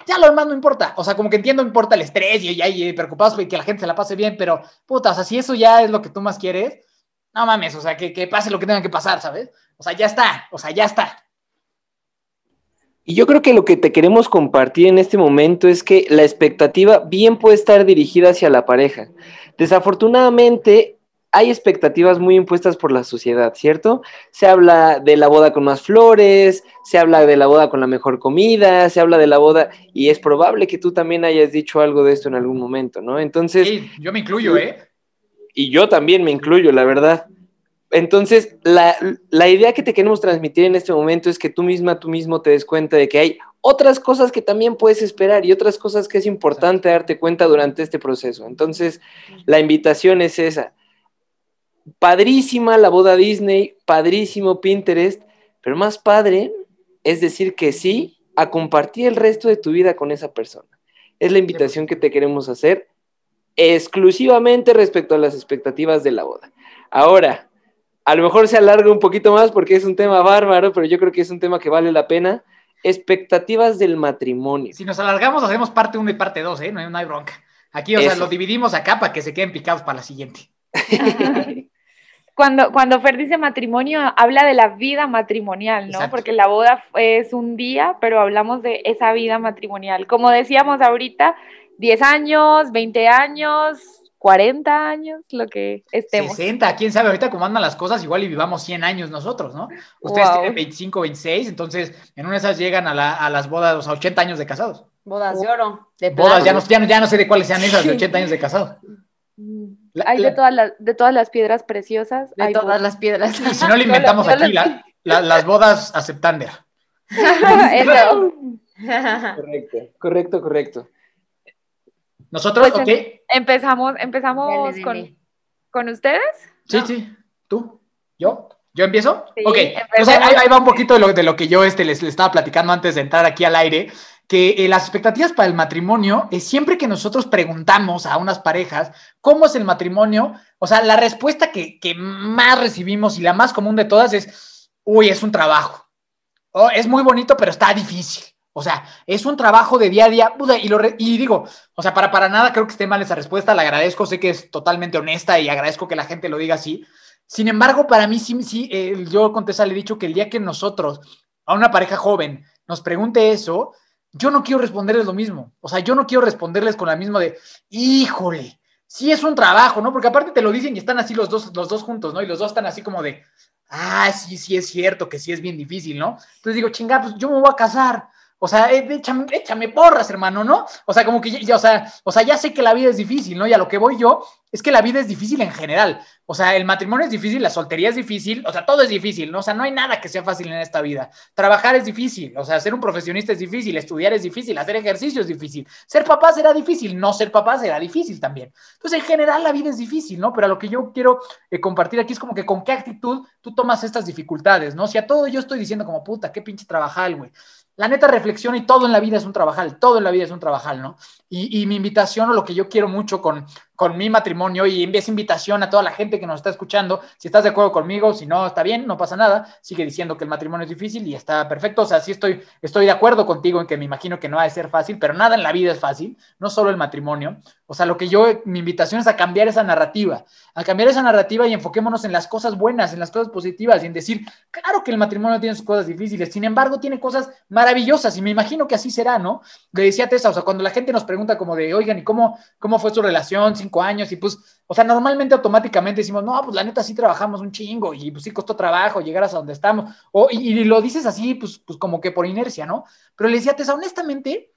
C: ya lo demás no importa. O sea, como que entiendo, importa el estrés y, y, preocupados y que la gente se la pase bien, pero puta, o sea, si eso ya es lo que tú más quieres, no mames, o sea, que, que pase lo que tenga que pasar, ¿sabes? O sea, ya está, o sea, ya está.
B: Y yo creo que lo que te queremos compartir en este momento es que la expectativa bien puede estar dirigida hacia la pareja. Desafortunadamente, hay expectativas muy impuestas por la sociedad, ¿cierto? Se habla de la boda con más flores, se habla de la boda con la mejor comida, se habla de la boda y es probable que tú también hayas dicho algo de esto en algún momento, ¿no? Entonces...
C: Sí, yo me incluyo, ¿eh?
B: Y yo también me incluyo, la verdad. Entonces, la, la idea que te queremos transmitir en este momento es que tú misma, tú mismo te des cuenta de que hay otras cosas que también puedes esperar y otras cosas que es importante darte cuenta durante este proceso. Entonces, la invitación es esa padrísima la boda Disney, padrísimo Pinterest, pero más padre es decir que sí a compartir el resto de tu vida con esa persona. Es la invitación que te queremos hacer exclusivamente respecto a las expectativas de la boda. Ahora, a lo mejor se alarga un poquito más porque es un tema bárbaro, pero yo creo que es un tema que vale la pena. Expectativas del matrimonio.
C: Si nos alargamos, hacemos parte 1 y parte 2, ¿eh? No hay, no hay bronca. Aquí, o sea, lo dividimos acá para que se queden picados para la siguiente.
A: cuando, cuando Fer dice matrimonio, habla de la vida matrimonial, ¿no? Porque la boda es un día, pero hablamos de esa vida matrimonial. Como decíamos ahorita, 10 años, 20 años, 40 años, lo que estemos.
C: 60, quién sabe, ahorita cómo andan las cosas, igual y vivamos 100 años nosotros, ¿no? Ustedes tienen 25, 26, entonces en una de esas llegan a, la, a las bodas, a 80 años de casados.
D: Bodas de oro.
C: De bodas, ya no, ya, no, ya no sé de cuáles sean esas de 80 años de casados.
A: Hay de, todas las, de todas las piedras preciosas.
D: De todas las piedras.
C: Y si no le inventamos aquí, las bodas aceptander.
B: correcto, correcto, correcto.
C: Nosotros,
A: pues
C: ok.
A: Em, empezamos, empezamos con, con ustedes.
C: Sí, sí. ¿Tú? ¿Yo? ¿Yo empiezo?
A: Sí,
C: ok, entonces ahí, ahí, va un poquito de lo, de lo que yo este, les, les, estaba platicando antes de entrar aquí al aire, que eh, las expectativas para el matrimonio es siempre que nosotros preguntamos a unas parejas cómo es el matrimonio, o sea, la respuesta que, más recibimos y la más común de todas es, uy, es un trabajo. Oh, es muy bonito, pero está difícil. O sea, es un trabajo de día a día. Y, lo digo, o sea, para, para nada creo que esté mal esa respuesta. La agradezco, sé que es totalmente honesta y agradezco que la gente lo diga así. Sin embargo, para mí sí, sí eh, yo contesta, le he dicho que el día que nosotros, a una pareja joven, nos pregunte eso, yo no quiero responderles lo mismo. O sea, yo no quiero responderles con la misma de, híjole, sí es un trabajo, ¿no? Porque aparte te lo dicen y están así los dos, los dos juntos, ¿no? Y los dos están así como de, ah, sí, sí es cierto que sí es bien difícil, ¿no? Entonces digo, chinga, pues yo me voy a casar. O sea, eh, échame, échame, porras, hermano, ¿no? O sea, como que ya, o sea, o sea, ya sé que la vida es difícil, ¿no? Y a lo que voy yo es que la vida es difícil en general. O sea, el matrimonio es difícil, la soltería es difícil, o sea, todo es difícil, ¿no? O sea, no hay nada que sea fácil en esta vida. Trabajar es difícil, o sea, ser un profesionista es difícil, estudiar es difícil, hacer ejercicio es difícil, ser papá será difícil, no ser papá será difícil también. Entonces, en general, la vida es difícil, ¿no? Pero a lo que yo quiero eh, compartir aquí es como que con qué actitud tú tomas estas dificultades, ¿no? Si a todo yo estoy diciendo como, puta, qué pinche trabajar, güey la neta reflexión y todo en la vida es un trabajal, todo en la vida es un trabajal, ¿no? Y, y, mi invitación o lo que yo quiero mucho con, con mi matrimonio y esa invitación a toda la gente que nos está escuchando, si estás de acuerdo conmigo, si no, está bien, no pasa nada, sigue diciendo que el matrimonio es difícil y está perfecto, o sea, sí estoy, estoy de acuerdo contigo en que me imagino que no va a ser fácil, pero nada en la vida es fácil, no solo el matrimonio, o sea, lo que yo, mi invitación es a cambiar esa narrativa, a cambiar esa narrativa y enfoquémonos en las cosas buenas, en las cosas positivas y en decir, claro que el matrimonio tiene sus cosas difíciles, sin embargo, tiene cosas maravillosas y me imagino que así será, ¿no? Le decía Tessa, o sea, cuando la gente nos pregunta como de, oigan, ¿y cómo, cómo fue su relación? Años y pues, o sea, normalmente automáticamente decimos, no, pues la neta sí trabajamos un chingo y pues sí costó trabajo llegar hasta donde estamos, y lo dices así, pues, pues como que por inercia, ¿no? Pero le decía Tessa, honestamente,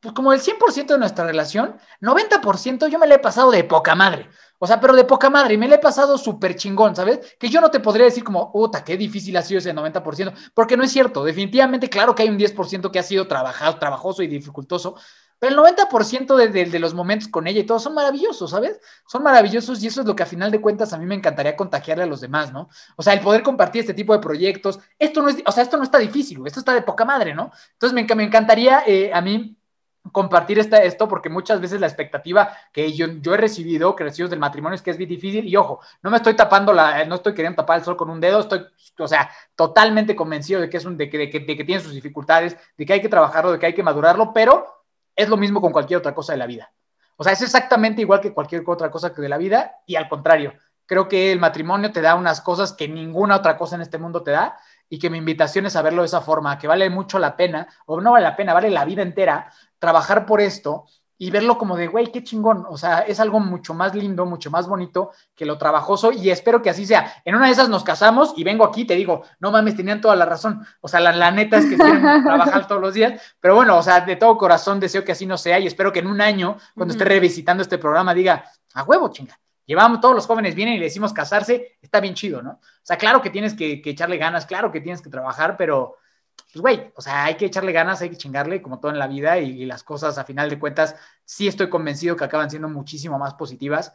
C: pues como el 100% de nuestra relación, 90% yo me la he pasado de poca madre. O sea, pero de poca madre, y me la he pasado súper chingón, ¿sabes? Que yo no te podría decir como, puta, qué difícil ha sido ese 90%, porque no es cierto. Definitivamente, claro que hay un 10% que ha sido trabajado, trabajoso y dificultoso, pero el 90% de, de, de, los momentos con ella y todo son maravillosos, ¿sabes? Son maravillosos y eso es lo que a final de cuentas a mí me encantaría contagiarle a los demás, ¿no? O sea, el poder compartir este tipo de proyectos, esto no es, o sea, esto no está difícil, esto está de poca madre, ¿no? Entonces me, me encantaría eh, a mí compartir esta, esto porque muchas veces la expectativa que yo, yo he recibido, que recibo del matrimonio es que es bien difícil y ojo, no me estoy tapando la, no estoy queriendo tapar el sol con un dedo, estoy, o sea, totalmente convencido de que es un, de que, de que, de que tiene sus dificultades, de que hay que trabajarlo, de que hay que madurarlo, pero es lo mismo con cualquier otra cosa de la vida. O sea, es exactamente igual que cualquier otra cosa de la vida y al contrario, creo que el matrimonio te da unas cosas que ninguna otra cosa en este mundo te da y que mi invitación es a verlo de esa forma, que vale mucho la pena, o no vale la pena, vale la vida entera trabajar por esto y verlo como de, güey, qué chingón. O sea, es algo mucho más lindo, mucho más bonito que lo trabajoso y espero que así sea. En una de esas nos casamos y vengo aquí, te digo, no mames, tenían toda la razón. O sea, la, la neta es que quieren trabajar todos los días, pero bueno, o sea, de todo corazón deseo que así no sea y espero que en un año, cuando esté revisitando este programa, diga, a huevo, chinga. Llevamos, todos los jóvenes vienen y le decimos casarse, está bien chido, ¿no? O sea, claro que tienes que, que echarle ganas, claro que tienes que trabajar, pero, pues, güey, o sea, hay que echarle ganas, hay que chingarle, como todo en la vida, y, y, las cosas, a final de cuentas, sí estoy convencido que acaban siendo muchísimo más positivas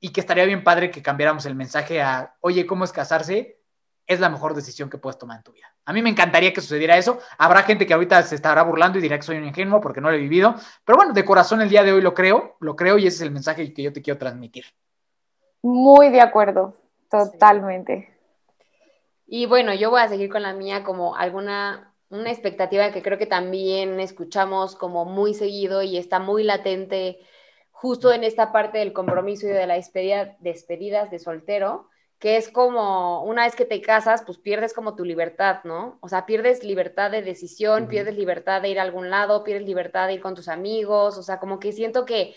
C: y que estaría bien padre que cambiáramos el mensaje a, oye, ¿cómo es casarse? Es la mejor decisión que puedes tomar en tu vida. A mí me encantaría que sucediera eso. Habrá gente que ahorita se estará burlando y dirá que soy un ingenuo porque no lo he vivido, pero bueno, de corazón el día de hoy lo creo, lo creo y ese es el mensaje que yo te quiero transmitir.
A: Muy de acuerdo, totalmente.
D: Y bueno, yo voy a seguir con la mía como alguna, una expectativa que creo que también escuchamos como muy seguido y está muy latente justo en esta parte del compromiso y de la despedida, despedidas de soltero, que es como una vez que te casas, pues pierdes como tu libertad, ¿no? O sea, pierdes libertad de decisión, uh -huh. pierdes libertad de ir a algún lado, pierdes libertad de ir con tus amigos, o sea, como que siento que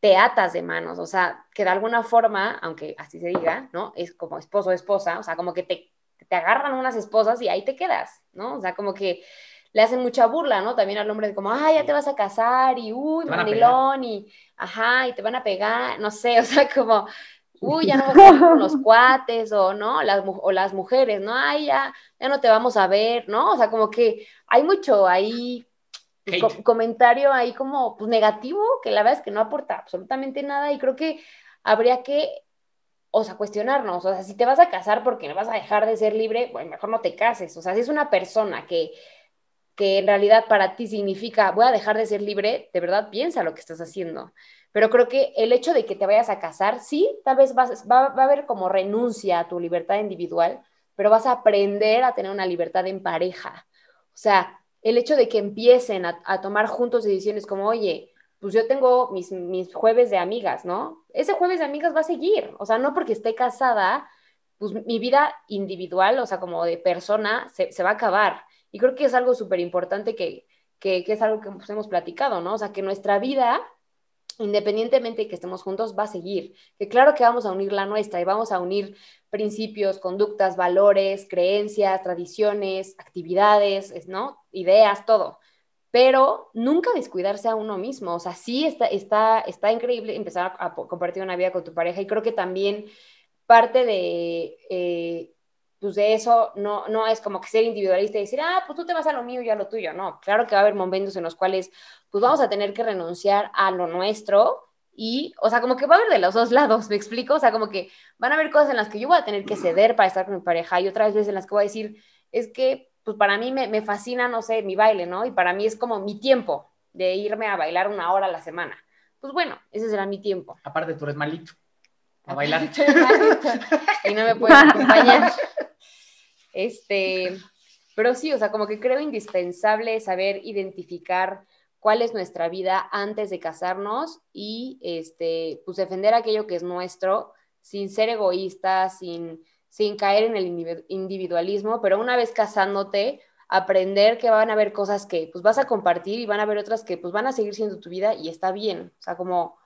D: te atas de manos, o sea, que de alguna forma, aunque así se diga, ¿no? Es como esposo o esposa, o sea, como que te, te agarran unas esposas y ahí te quedas, ¿no? O sea, como que le hacen mucha burla, ¿no? También al hombre de como, ah, ya te vas a casar y uy, manilón y, ajá, y te van a pegar, no sé, o sea, como, uy, ya no vas a con los cuates o, ¿no? Las, o las mujeres, ¿no? Ay, ya, ya no te vamos a ver, ¿no? O sea, como que hay mucho ahí Co comentario ahí como pues, negativo, que la verdad es que no aporta absolutamente nada y creo que habría que o sea, cuestionarnos, o sea, si te vas a casar porque vas a dejar de ser libre, bueno, mejor no te cases, o sea, si es una persona que, que en realidad para ti significa voy a dejar de ser libre, de verdad piensa lo que estás haciendo. Pero creo que el hecho de que te vayas a casar, sí, tal vez va, va a haber como renuncia a tu libertad individual, pero vas a aprender a tener una libertad en pareja. O sea, el hecho de que empiecen a, tomar juntos decisiones como, oye, pues yo tengo mis, mis, jueves de amigas, ¿no? Ese jueves de amigas va a seguir, o sea, no porque esté casada, pues mi vida individual, o sea, como de persona, se, va a acabar. Y creo que es algo súper importante que, que, que, es algo que hemos platicado, ¿no? O sea, que nuestra vida, independientemente de que estemos juntos, va a seguir. Que claro que vamos a unir la nuestra y vamos a unir principios, conductas, valores, creencias, tradiciones, actividades, ¿no? Ideas, todo. Pero nunca descuidarse a uno mismo. O sea, sí está, está, está increíble empezar a compartir una vida con tu pareja y creo que también parte de, eh, pues de eso no, no es como que ser individualista y decir, ah, pues tú te vas a lo mío y a lo tuyo. No, claro que va a haber momentos en los cuales pues vamos a tener que renunciar a lo nuestro y, o sea, como que va a haber de los dos lados, ¿me explico? O sea, como que van a haber cosas en las que yo voy a tener que ceder para estar con mi pareja y otras veces en las que voy a decir, es que, pues para mí me, me fascina, no sé, mi baile, ¿no? Y para mí es como mi tiempo de irme a bailar una hora a la semana. Pues bueno, ese será mi tiempo.
C: Aparte, tú eres malito a bailar.
D: y no me puedes acompañar. Este, pero sí, o sea, como que creo indispensable saber identificar cuál es nuestra vida antes de casarnos y este, pues defender aquello que es nuestro sin ser egoísta, sin, sin caer en el individualismo, pero una vez casándote, aprender que van a haber cosas que pues vas a compartir y van a haber otras que pues van a seguir siendo tu vida y está bien, o sea, como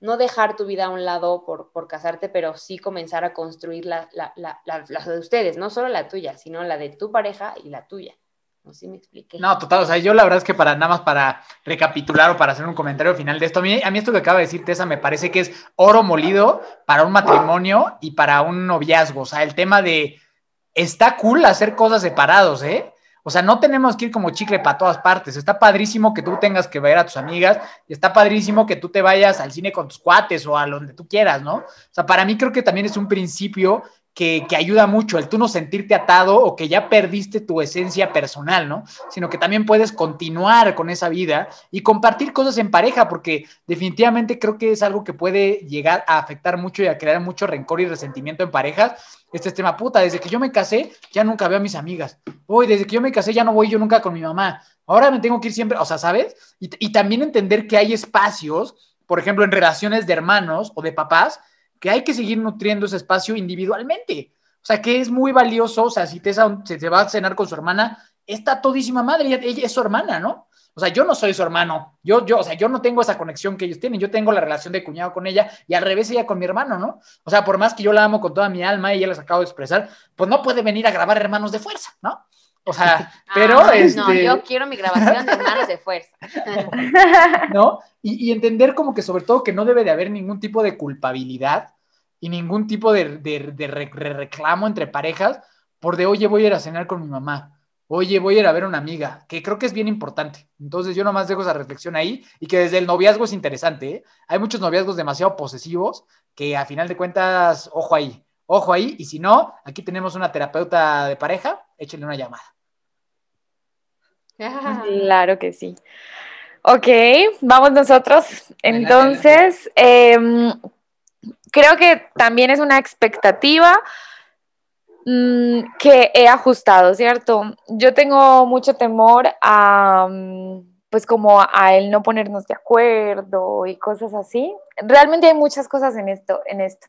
D: no dejar tu vida a un lado por, por casarte, pero sí comenzar a construir la, la, la de ustedes, no solo la tuya, sino la de tu pareja y la tuya. No sé si me expliqué.
C: No, total, o sea, yo la verdad es que para nada más para recapitular o para hacer un comentario final de esto, a mí, a mí esto que acaba de decir Tessa me parece que es oro molido para un matrimonio y para un noviazgo. O sea, el tema de está cool hacer cosas separados, ¿eh? O sea, no tenemos que ir como chicle para todas partes. Está padrísimo que tú tengas que ver a tus amigas y está padrísimo que tú te vayas al cine con tus cuates o a donde tú quieras, ¿no? O sea, para mí creo que también es un principio que, ayuda mucho, el tú no sentirte atado o que ya perdiste tu esencia personal, ¿no? Sino que también puedes continuar con esa vida y compartir cosas en pareja, porque definitivamente creo que es algo que puede llegar a afectar mucho y a crear mucho rencor y resentimiento en parejas. Este tema, puta, desde que yo me casé, ya nunca veo a mis amigas. Uy, desde que yo me casé, ya no voy yo nunca con mi mamá. Ahora me tengo que ir siempre, o sea, ¿sabes? Y, y también entender que hay espacios, por ejemplo, en relaciones de hermanos o de papás, que hay que seguir nutriendo ese espacio individualmente. O sea, que es muy valioso, o sea, si te, se va a cenar con su hermana, está todísima madre, ella, es su hermana, ¿no? O sea, yo no soy su hermano, yo, yo, o sea, yo no tengo esa conexión que ellos tienen, yo tengo la relación de cuñado con ella y al revés ella con mi hermano, ¿no? O sea, por más que yo la amo con toda mi alma y ella les acabo de expresar, pues no puede venir a grabar hermanos de fuerza, ¿no? O sea, pero
D: No,
C: este
D: yo quiero mi grabación de hermanos de fuerza.
C: ¿No? Y, y entender como que sobre todo que no debe de haber ningún tipo de culpabilidad y ningún tipo de, de, reclamo entre parejas por de, oye, voy a ir a cenar con mi mamá, oye, voy a ir a ver a una amiga, que creo que es bien importante. Entonces yo nomás dejo esa reflexión ahí y que desde el noviazgo es interesante. ¿eh? Hay muchos noviazgos demasiado posesivos que a final de cuentas, ojo ahí, ojo ahí, y si no, aquí tenemos una terapeuta de pareja, échenle una llamada.
A: Claro que sí. Ok, vamos nosotros. Entonces, em, creo que también es una expectativa mm, que he ajustado, ¿cierto? Yo tengo mucho temor a, mm, pues como a el no ponernos de acuerdo y cosas así. Realmente hay muchas cosas en esto, en esto.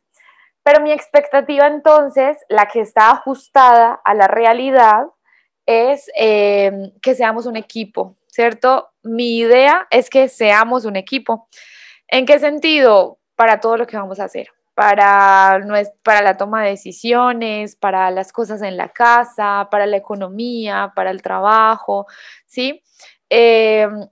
A: Pero mi expectativa entonces, la que está ajustada a la realidad, es em, que seamos un equipo, ¿cierto? Mi idea es que seamos un equipo. ¿En qué sentido? para todo lo que vamos a hacer, para, para la toma de decisiones, para las cosas en la casa, para la economía, para el trabajo, ¿sí? Em,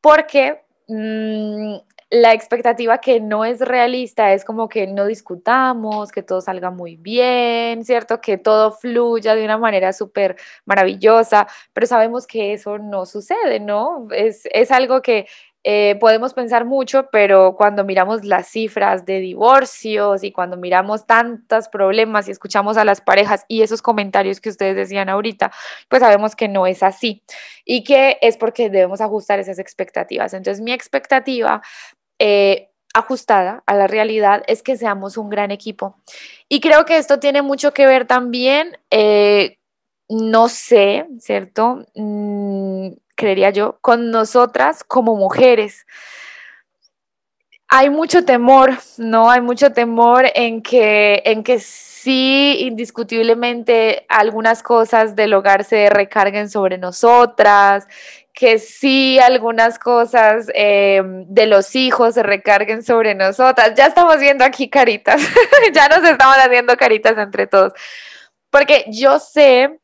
A: porque mm, la expectativa que no es realista es como que no discutamos, que todo salga muy bien, ¿cierto? Que todo fluya de una manera súper maravillosa, pero sabemos que eso no sucede, ¿no? Es, es algo que eh, podemos pensar mucho, pero cuando miramos las cifras de divorcios y cuando miramos tantos problemas y escuchamos a las parejas y esos comentarios que ustedes decían ahorita, pues sabemos que no es así y que es porque debemos ajustar esas expectativas. Entonces, mi expectativa... Eh, ajustada a la realidad es que seamos un gran equipo. Y creo que esto tiene mucho que ver también, eh, no sé, ¿cierto? Mm, creería yo, con nosotras como mujeres. Hay mucho temor, ¿no? Hay mucho temor en que, en que sí, indiscutiblemente, algunas cosas del hogar se recarguen sobre nosotras, que sí, algunas cosas eh, de los hijos se recarguen sobre nosotras. Ya estamos viendo aquí caritas, ya nos estamos haciendo caritas entre todos. Porque yo sé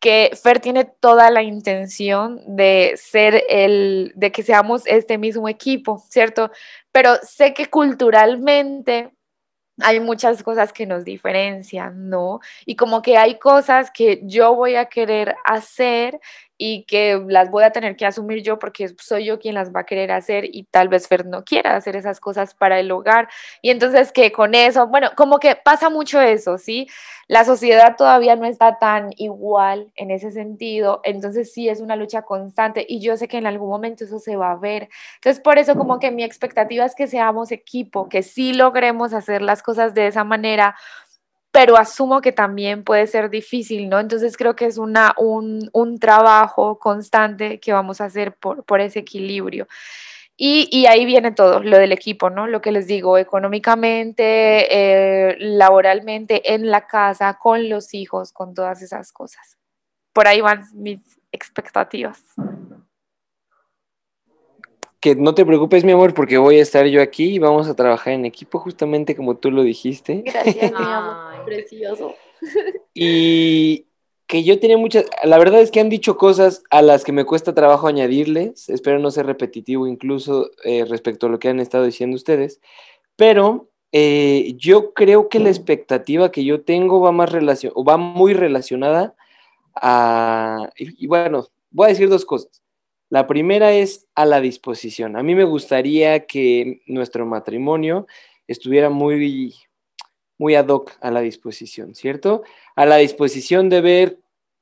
A: que Fer tiene toda la intención de ser el, de que seamos este mismo equipo, ¿cierto? Pero sé que culturalmente hay muchas cosas que nos diferencian, ¿no? Y como que hay cosas que yo voy a querer hacer y que las voy a tener que asumir yo porque soy yo quien las va a querer hacer y tal vez Fer no quiera hacer esas cosas para el hogar. Y entonces que con eso, bueno, como que pasa mucho eso, ¿sí? La sociedad todavía no está tan igual en ese sentido, entonces sí es una lucha constante y yo sé que en algún momento eso se va a ver. Entonces por eso como que mi expectativa es que seamos equipo, que sí logremos hacer las cosas de esa manera pero asumo que también puede ser difícil, ¿no? Entonces creo que es una, un, un trabajo constante que vamos a hacer por, por ese equilibrio. Y, y, ahí viene todo, lo del equipo, ¿no? Lo que les digo, económicamente, eh, laboralmente, en la casa, con los hijos, con todas esas cosas. Por ahí van mis expectativas
B: que no te preocupes, mi amor, porque voy a estar yo aquí y vamos a trabajar en equipo, justamente como tú lo dijiste.
A: Gracias, mi amor. Precioso.
B: Y que yo tenía muchas, la verdad es que han dicho cosas a las que me cuesta trabajo añadirles, espero no ser repetitivo incluso eh, respecto a lo que han estado diciendo ustedes, pero eh, yo creo que la expectativa que yo tengo va más relacion va muy relacionada a, y bueno, voy a decir dos cosas. La primera es a la disposición. A mí me gustaría que nuestro matrimonio estuviera muy, muy ad hoc a la disposición, ¿cierto? A la disposición de ver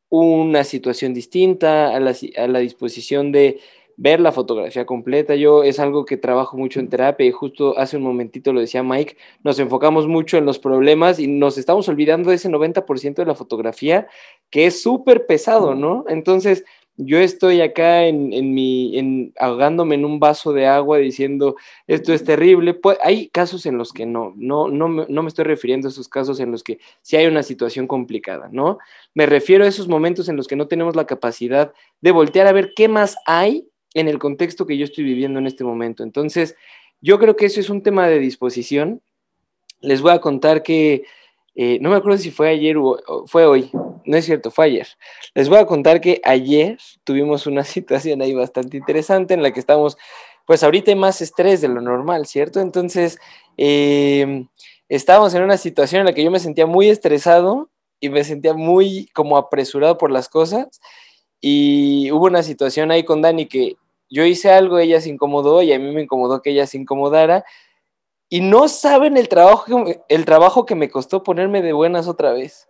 B: una situación distinta, a la, a la disposición de ver la fotografía completa. Yo es algo que trabajo mucho en terapia y justo hace un momentito lo decía Mike, nos enfocamos mucho en los problemas y nos estamos olvidando de ese 90% de la fotografía que es súper pesado, ¿no? Entonces, yo estoy acá en, en mi, ahogándome en un vaso de agua diciendo esto es terrible. Pues, hay casos en los que no, no, no, me, no me estoy refiriendo a esos casos en los que sí hay una situación complicada, ¿no? Me refiero a esos momentos en los que no tenemos la capacidad de voltear a ver qué más hay en el contexto que yo estoy viviendo en este momento. Entonces, yo creo que eso es un tema de disposición. Les voy a contar que eh, no me acuerdo si fue ayer o, fue hoy, no es cierto, fue ayer. Les voy a contar que ayer tuvimos una situación ahí bastante interesante en la que estamos, pues ahorita hay más estrés de lo normal, ¿cierto? Entonces, eh, estábamos en una situación en la que yo me sentía muy estresado y me sentía muy como apresurado por las cosas y hubo una situación ahí con Dani que yo hice algo, ella se incomodó y a mí me incomodó que ella se incomodara y no saben el trabajo, el trabajo que me costó ponerme de buenas otra vez,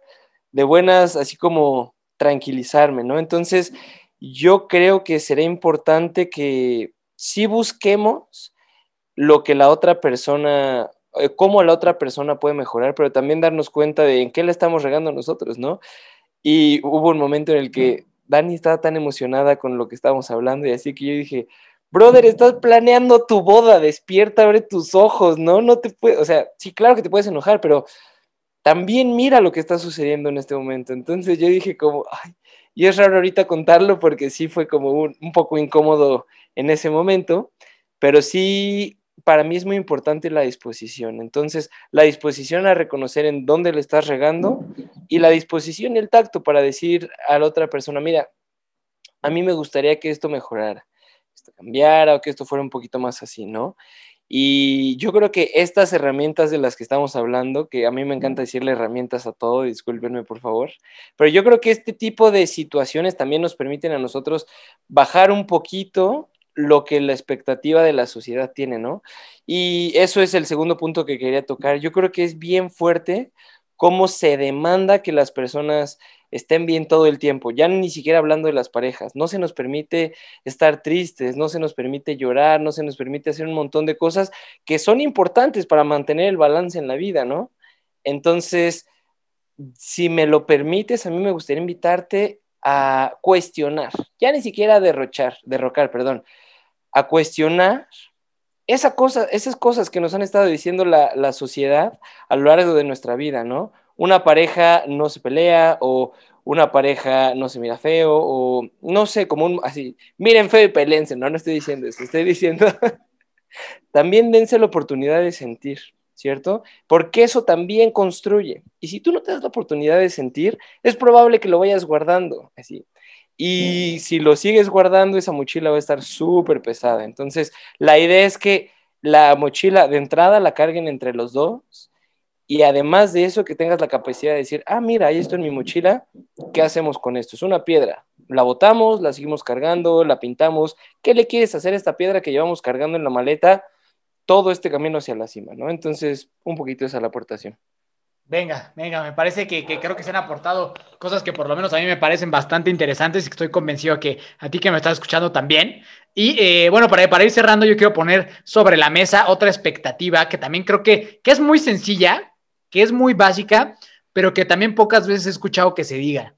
B: de buenas, así como tranquilizarme, ¿no? Entonces, yo creo que será importante que sí busquemos lo que la otra persona, eh, cómo la otra persona puede mejorar, pero también darnos cuenta de en qué le estamos regando nosotros, ¿no? Y hubo un momento en el que Dani estaba tan emocionada con lo que estábamos hablando y así que yo dije, brother, estás planeando tu boda, despierta, abre tus ojos, ¿no? No te puedes, o sea, sí, claro que te puedes enojar, pero también mira lo que está sucediendo en este momento. Entonces yo dije como, ay, y es raro ahorita contarlo porque sí fue como un, un poco incómodo en ese momento, pero sí, para mí es muy importante la disposición. Entonces, la disposición a reconocer en dónde le estás regando y la disposición y el tacto para decir a la otra persona, mira, a mí me gustaría que esto mejorara esto cambiara o que esto fuera un poquito más así, ¿no? Y yo creo que estas herramientas de las que estamos hablando, que a mí me encanta decirle herramientas a todo, discúlpenme por favor, pero yo creo que este tipo de situaciones también nos permiten a nosotros bajar un poquito lo que la expectativa de la sociedad tiene, ¿no? Y eso es el segundo punto que quería tocar. Yo creo que es bien fuerte cómo se demanda que las personas estén bien todo el tiempo, ya ni siquiera hablando de las parejas, no se nos permite estar tristes, no se nos permite llorar, no se nos permite hacer un montón de cosas que son importantes para mantener el balance en la vida, ¿no? Entonces, si me lo permites, a mí me gustaría invitarte a cuestionar, ya ni siquiera a derrochar, derrocar, perdón, a cuestionar esa cosa, esas cosas que nos han estado diciendo la, la sociedad a lo largo de nuestra vida, ¿no? Una pareja no se pelea o una pareja no se mira feo o no sé, como un, así, miren feo y pelense, no, no estoy diciendo eso, estoy diciendo, también dense la oportunidad de sentir, ¿cierto? Porque eso también construye. Y si tú no te das la oportunidad de sentir, es probable que lo vayas guardando, así. Y si lo sigues guardando, esa mochila va a estar súper pesada. Entonces, la idea es que la mochila de entrada la carguen entre los dos y además de eso que tengas la capacidad de decir, ah, mira, ahí esto en mi mochila, ¿qué hacemos con esto? Es una piedra, la botamos, la seguimos cargando, la pintamos, ¿qué le quieres hacer a esta piedra que llevamos cargando en la maleta? Todo este camino hacia la cima, ¿no? Entonces, un poquito esa la aportación.
C: Venga, venga, me parece que, creo que se han aportado cosas que por lo menos a mí me parecen bastante interesantes y que estoy convencido que a ti que me estás escuchando también. Y eh, bueno, para, para ir cerrando, yo quiero poner sobre la mesa otra expectativa que también creo que, que es muy sencilla, que es muy básica, pero que también pocas veces he escuchado que se diga.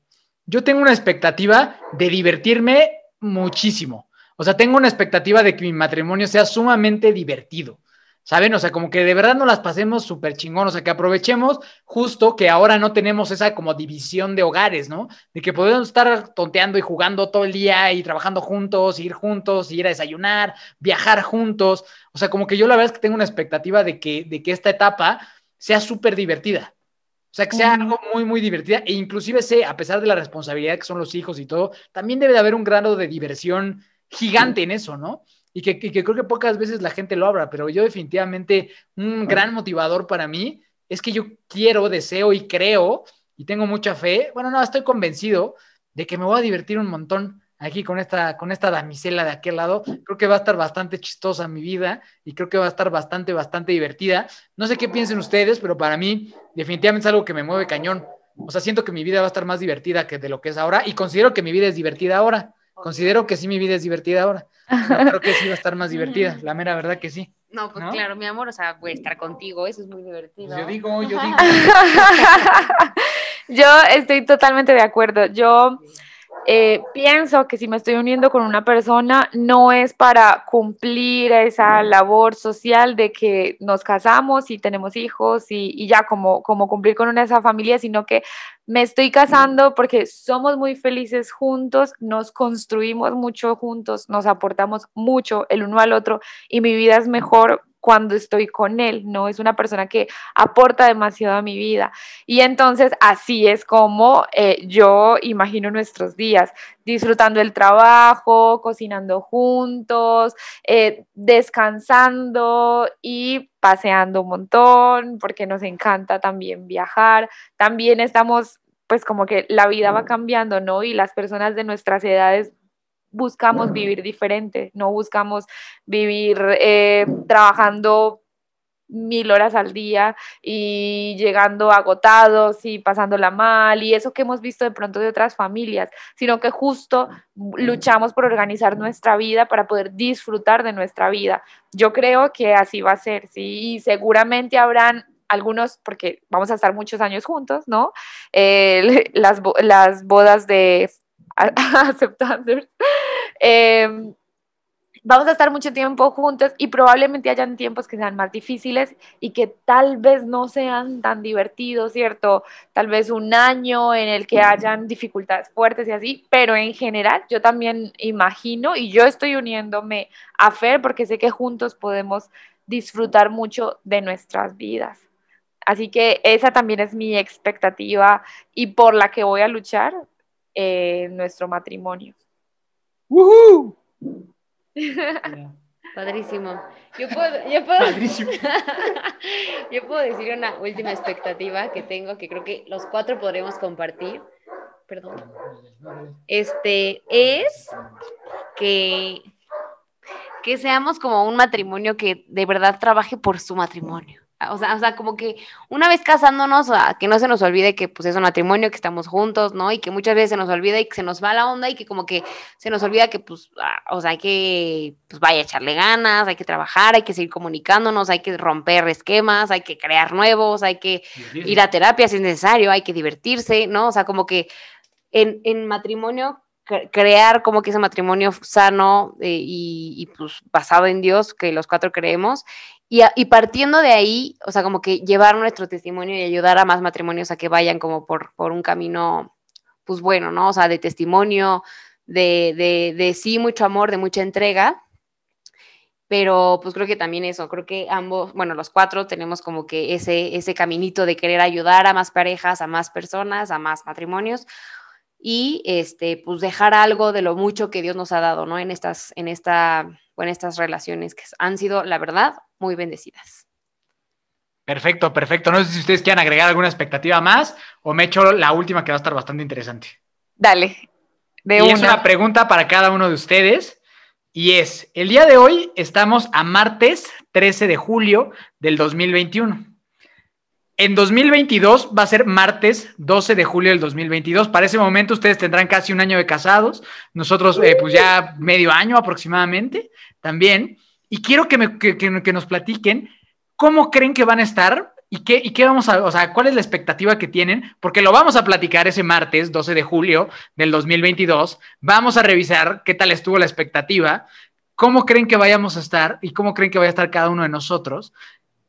C: Yo tengo una expectativa de divertirme muchísimo. O sea, tengo una expectativa de que mi matrimonio sea sumamente divertido. ¿saben? O sea, como que de verdad no las pasemos súper chingón, o sea, que aprovechemos justo que ahora no tenemos esa como división de hogares, ¿no? De que podemos estar tonteando y jugando todo el día y trabajando juntos, ir juntos, ir a desayunar, viajar juntos. O sea, como que yo la verdad es que tengo una expectativa de que, de que esta etapa sea súper divertida. O sea, que sea algo muy, muy divertida. E inclusive sé, a pesar de la responsabilidad que son los hijos y todo, también debe de haber un grado de diversión gigante en eso, ¿no? y que, creo que pocas veces la gente lo habla, pero yo definitivamente un gran motivador para mí es que yo quiero, deseo y creo y tengo mucha fe, bueno, no, estoy convencido de que me voy a divertir un montón aquí con esta, con esta damisela de aquel lado. Creo que va a estar bastante chistosa mi vida y creo que va a estar bastante, bastante divertida. No sé qué piensen ustedes, pero para mí definitivamente es algo que me mueve cañón. O sea, siento que mi vida va a estar más divertida que de lo que es ahora y considero que mi vida es divertida ahora. Considero que sí mi vida es divertida ahora. creo que sí va a estar más divertida, la mera verdad que sí.
D: No, pues claro, mi amor, o sea, voy a estar contigo, eso es muy divertido.
C: Pues yo digo, yo digo.
A: yo estoy totalmente de acuerdo. Yo eh, pienso que si me estoy uniendo con una persona no es para cumplir esa labor social de que nos casamos y tenemos hijos y, ya como, como cumplir con una esa familia, sino que me estoy casando porque somos muy felices juntos, nos construimos mucho juntos, nos aportamos mucho el uno al otro y mi vida es mejor cuando estoy con él, ¿no? Es una persona que aporta demasiado a mi vida. Y entonces así es como eh, yo imagino nuestros días, disfrutando el trabajo, cocinando juntos, eh, descansando y paseando un montón, porque nos encanta también viajar. También estamos, pues como que la vida va cambiando, ¿no? Y las personas de nuestras edades buscamos vivir diferente, no buscamos vivir eh, trabajando mil horas al día y llegando agotados y pasándola mal y eso que hemos visto de pronto de otras familias, sino que justo luchamos por organizar nuestra vida para poder disfrutar de nuestra vida. Yo creo que así va a ser, sí, y seguramente habrán algunos, porque vamos a estar muchos años juntos, ¿no? Las, las bodas de aceptando. Em, vamos a estar mucho tiempo juntos y probablemente hayan tiempos que sean más difíciles y que tal vez no sean tan divertidos, ¿cierto? Tal vez un año en el que hayan dificultades fuertes y así, pero en general yo también imagino y yo estoy uniéndome a Fer porque sé que juntos podemos disfrutar mucho de nuestras vidas. Así que esa también es mi expectativa y por la que voy a luchar eh, nuestro matrimonio.
D: Padrísimo. Yo puedo, yo puedo, yo puedo decir una última expectativa que tengo, que creo que los cuatro podremos compartir. Perdón. Este es que que seamos como un matrimonio que de verdad trabaje por su matrimonio. O sea, o sea, como que una vez casándonos, que no se nos olvide que pues es un matrimonio, que estamos juntos, ¿no? Y que muchas veces se nos olvida y que se nos va la onda y que como que se nos olvida que pues, ah, o sea, hay que, pues vaya a echarle ganas, hay que trabajar, hay que seguir comunicándonos, hay que romper esquemas, hay que crear nuevos, hay que ir a terapia si es necesario, hay que divertirse, ¿no? O sea, como que en, en matrimonio crear como que ese matrimonio sano eh, y, y, pues basado en Dios, que los cuatro creemos, y, partiendo de ahí, o sea, como que llevar nuestro testimonio y ayudar a más matrimonios a que vayan como por, por un camino, pues bueno, ¿no? O sea, de testimonio, de, de, de sí, mucho amor, de mucha entrega. Pero pues creo que también eso, creo que ambos, bueno, los cuatro tenemos como que ese, ese caminito de querer ayudar a más parejas, a más personas, a más matrimonios y este, pues dejar algo de lo mucho que Dios nos ha dado, ¿no? En estas, en esta, en estas relaciones que han sido, la verdad, muy bendecidas.
C: Perfecto, perfecto. No sé si ustedes quieren agregar alguna expectativa más o me echo la última que va a estar bastante interesante.
A: Dale.
C: De y es una pregunta para cada uno de ustedes. Y es, el día de hoy estamos a martes 13 de julio del 2021. En 2022 va a ser martes 12 de julio del 2022. Para ese momento ustedes tendrán casi un año de casados. Nosotros eh, pues ya medio año aproximadamente también. Y quiero que, me, que, que, nos platiquen cómo creen que van a estar y qué, y qué vamos a, o sea, cuál es la expectativa que tienen, porque lo vamos a platicar ese martes 12 de julio del 2022. Vamos a revisar qué tal estuvo la expectativa, cómo creen que vayamos a estar y cómo creen que vaya a estar cada uno de nosotros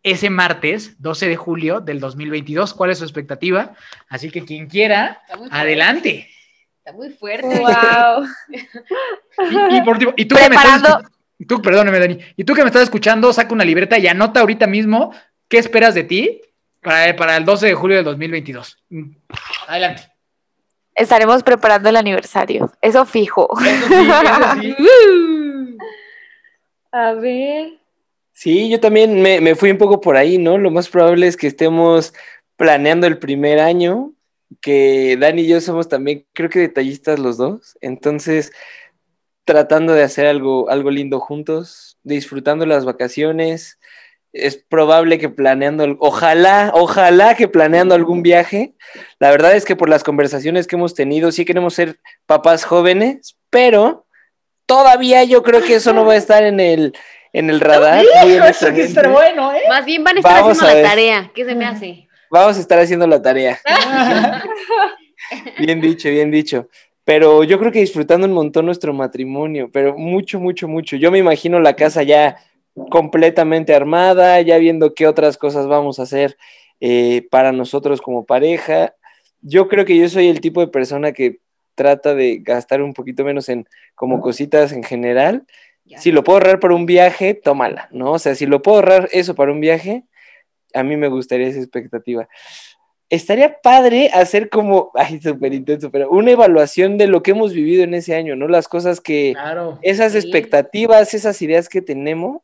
C: ese martes 12 de julio del 2022. ¿Cuál es su expectativa? Así que quien quiera, adelante.
D: Está muy fuerte. Wow.
C: y, por, y, tú Preparando, tú, perdóname, Dani, y tú que me estás escuchando, saca una libreta y anota ahorita mismo qué esperas de ti para, para el 12 de julio del 2022. Adelante.
A: Estaremos preparando el aniversario, eso fijo.
D: A ver.
B: Sí, yo también me, me, fui un poco por ahí, ¿no? Lo más probable es que estemos planeando el primer año, que Dani y yo somos también, creo que detallistas los dos, entonces tratando de hacer algo, algo lindo juntos, disfrutando las vacaciones. Es probable que planeando, ojalá, ojalá que planeando algún viaje. La verdad es que por las conversaciones que hemos tenido, sí queremos ser papás jóvenes, pero todavía yo creo que eso no va a estar en el, en el radar.
C: eso que estar bueno, ¿eh?
D: Más bien van a estar haciendo la tarea. ¿Qué se me hace?
B: Vamos a estar haciendo la tarea. bien dicho, bien dicho. Pero yo creo que disfrutando un montón nuestro matrimonio, pero mucho, mucho, mucho. Yo me imagino la casa ya completamente armada, ya viendo qué otras cosas vamos a hacer eh, para nosotros como pareja. Yo creo que yo soy el tipo de persona que trata de gastar un poquito menos en como cositas en general. Si lo puedo ahorrar para un viaje, tómala, ¿no? O sea, si lo puedo ahorrar eso para un viaje, a mí me gustaría esa expectativa estaría padre hacer como, ay, súper intenso, pero una evaluación de lo que hemos vivido en ese año, ¿no? Las cosas que, esas expectativas, esas ideas que tenemos,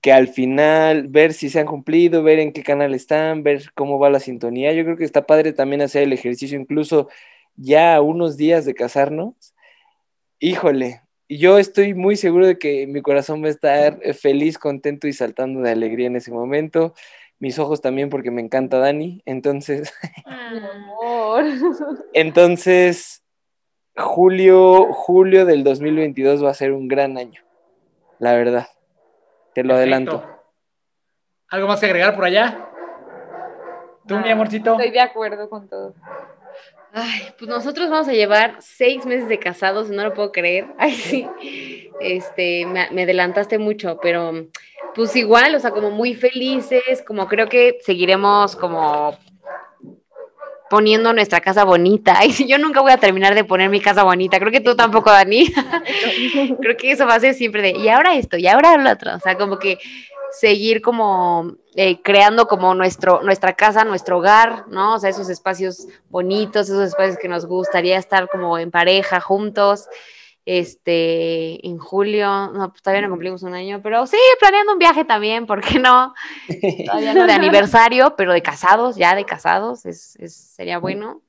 B: que al final ver si se han cumplido, ver en qué canal están, ver cómo va la sintonía. Yo creo que está padre también hacer el ejercicio, incluso ya unos días de casarnos. Híjole, yo estoy muy seguro de que mi corazón va a estar feliz, contento y saltando de alegría en ese momento mis ojos también porque me encanta Dani, entonces... amor. entonces, julio, julio del 2022 va a ser un gran año, la verdad. Te lo adelanto.
C: ¿Algo más que agregar por allá? ¿Tú, mi amorcito?
A: Estoy de acuerdo con todo.
D: Ay, pues nosotros vamos a llevar seis meses de casados, no lo puedo creer. Ay, sí. Este, me, adelantaste mucho, pero pues igual, o sea, como muy felices, como creo que seguiremos como poniendo nuestra casa bonita. Y yo nunca voy a terminar de poner mi casa bonita. Creo que tú tampoco, Dani. Creo que eso va a ser siempre de, y ahora esto, y ahora lo otro. O sea, como que seguir como eh, creando como nuestro, nuestra casa, nuestro hogar, ¿no? O sea, esos espacios bonitos, esos espacios que nos gustaría estar como en pareja, juntos este, en julio, no, pues todavía no cumplimos un año, pero sí, planeando un viaje también, ¿por qué no? Todavía no de aniversario, pero de casados, ya de casados, es, sería bueno.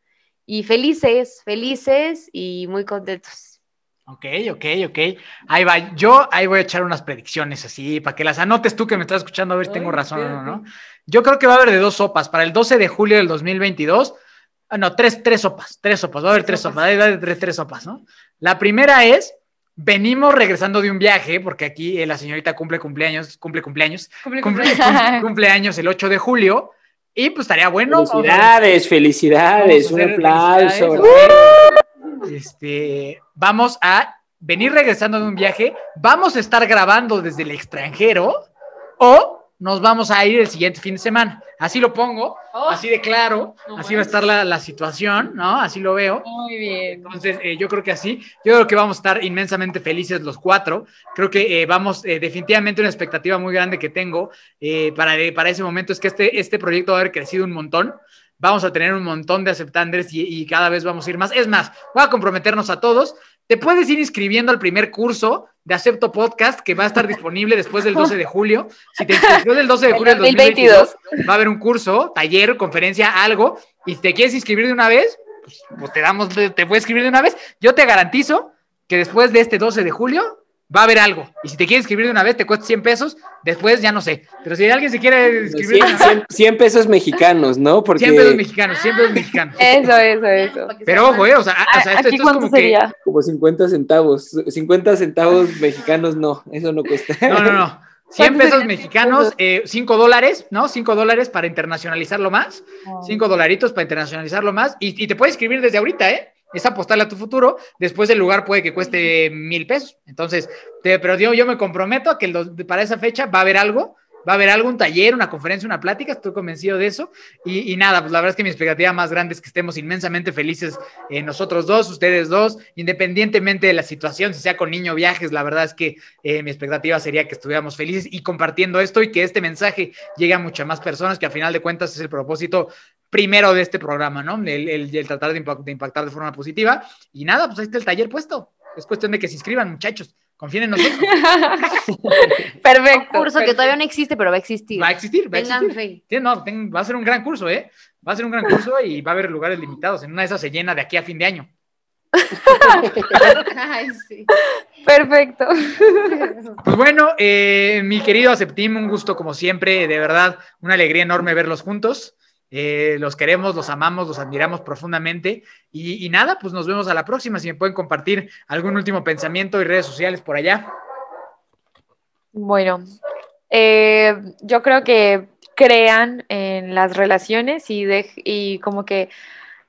D: Y felices, felices y muy contentos.
C: Ok, ok, ok. Ahí va. Yo ahí voy a echar unas predicciones así, para que las anotes tú que me estás escuchando, a ver si tengo razón o no, no. Yo creo que va a haber de dos sopas. Para el 12 de julio del 2022, ah, no, tres, tres sopas, tres sopas, va a haber tres sopas, va a haber tres, tres sopas, ¿no? La primera es, venimos regresando de un viaje, porque aquí eh, la señorita cumple cumpleaños, cumple cumpleaños,
A: Cumple-
C: cumple,
A: cumple-
C: cumple- cumpleaños el 8 de julio, y pues estaría bueno.
B: Felicidades, felicidades,
C: Vamos
B: un aplauso.
C: felicidades. Este, vamos a venir regresando de un viaje, vamos a estar grabando desde el extranjero o nos vamos a ir el siguiente fin de semana. Así lo pongo,
A: Oh.
C: así de claro,
A: No
C: así va a estar la, la situación, ¿no? Así lo veo.
A: Muy bien.
C: Entonces, eh, yo creo que así, yo creo que vamos a estar inmensamente felices los cuatro. Creo que eh, vamos, eh, definitivamente una expectativa muy grande que tengo para, para ese momento es que este, este proyecto va a haber crecido un montón. Vamos a tener un montón de aceptanders y, y cada vez vamos a ir más. Es más, voy a comprometernos a todos. Te puedes ir inscribiendo al primer curso de Acepto Podcast que va a estar disponible después del 12 de julio. Si te inscribes del 12 de julio del 2022, va a haber un curso, taller, conferencia, algo. Y si te quieres inscribir de una vez, pues, pues te damos, te puedes inscribir de una vez. Yo te garantizo que después de este 12 de julio va a haber algo. Y si te quieres inscribir de una vez, te cuesta 100 pesos. Después ya no sé. Pero si alguien se quiere inscribir de
B: 100,
C: una vez,
B: 100 pesos mexicanos, ¿no? Porque
C: 100 pesos mexicanos, 100 pesos mexicanos.
A: Eso, eso, eso.
C: Pero ojo, eh, o sea, o sea, esto,
A: ¿Aquí
C: esto es como que.
A: sería?
B: como 50 centavos. 50 centavos mexicanos, no, eso no cuesta.
C: No, no, no. 100
A: ¿Cuánto
C: pesos mexicanos, eh, 5 dólares, ¿no? 5 dólares para internacionalizarlo más. 5 dolaritos para internacionalizarlo más. Y, y te puedes inscribir desde ahorita, ¿eh? Es apostarle a tu futuro. Después el lugar puede que cueste mil pesos. Entonces, te- pero yo, yo me comprometo a que para esa fecha va a haber algo. Va a haber algún taller, una conferencia, una plática, estoy convencido de eso. Y, y nada, pues la verdad es que mi expectativa más grande es que estemos inmensamente felices eh, nosotros dos, ustedes dos, independientemente de la situación, si sea con niño viajes, la verdad es que eh, mi expectativa sería que estuviéramos felices y compartiendo esto y que este mensaje llegue a muchas más personas, que a final de cuentas es el propósito primero de este programa, ¿no? El, el- el tratar de, impact- de impactar de forma positiva. Y nada, pues ahí está el taller puesto. Es cuestión de que se inscriban, muchachos. Confíen en nosotros.
A: Perfecto.
D: Un curso que todavía no existe, pero va a existir.
C: Va a existir, va a
D: Tengan
C: existir.
D: fe.
C: Sí, no, ten- va a ser un gran curso, ¿eh? Va a ser un gran curso y va a haber lugares limitados. En una de esas se llena de aquí a fin de año.
D: Ay, sí.
A: Perfecto.
C: Pues bueno, eh, mi querido Aceptim, un gusto como siempre, de verdad, una alegría enorme verlos juntos. Eh, los queremos, los amamos, los admiramos profundamente. Y, nada, pues nos vemos a la próxima. Si me pueden compartir algún último pensamiento y redes sociales por allá.
A: Bueno, eh, yo creo que crean en las relaciones y, dej- y como que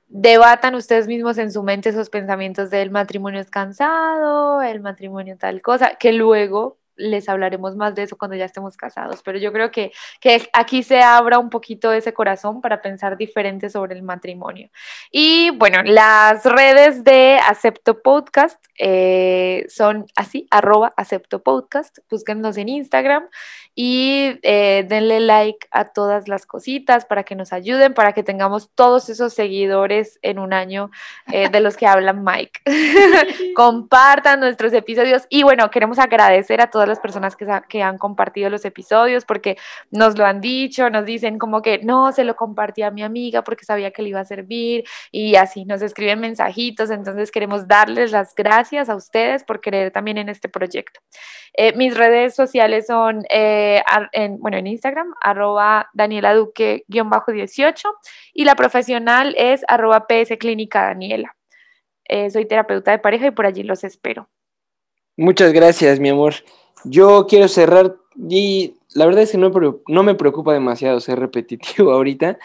A: debatan ustedes mismos en su mente esos pensamientos del matrimonio es cansado, el matrimonio tal cosa, que luego les hablaremos más de eso cuando ya estemos casados, pero yo creo que, que aquí se abra un poquito ese corazón para pensar diferente sobre el matrimonio. Y bueno, las redes de Acepto Podcast eh, son así, arroba Acepto Podcast, búsquennos en Instagram y eh, denle like a todas las cositas para que nos ayuden, para que tengamos todos esos seguidores en un año eh, de los que habla Mike. Compartan nuestros episodios y bueno, queremos agradecer a todas las personas que, han compartido los episodios porque nos lo han dicho, nos dicen como que no, se lo compartí a mi amiga porque sabía que le iba a servir y así nos escriben mensajitos, entonces queremos darles las gracias a ustedes por creer también en este proyecto. Eh, mis redes sociales son, eh, en, bueno, en Instagram, arroba Daniela Duque-18 y la profesional es arroba PS Clínica Daniela. Eh, soy terapeuta de pareja y por allí los espero.
B: Muchas gracias, mi amor. Yo quiero cerrar y la verdad es que no, me preocupa demasiado ser repetitivo ahorita.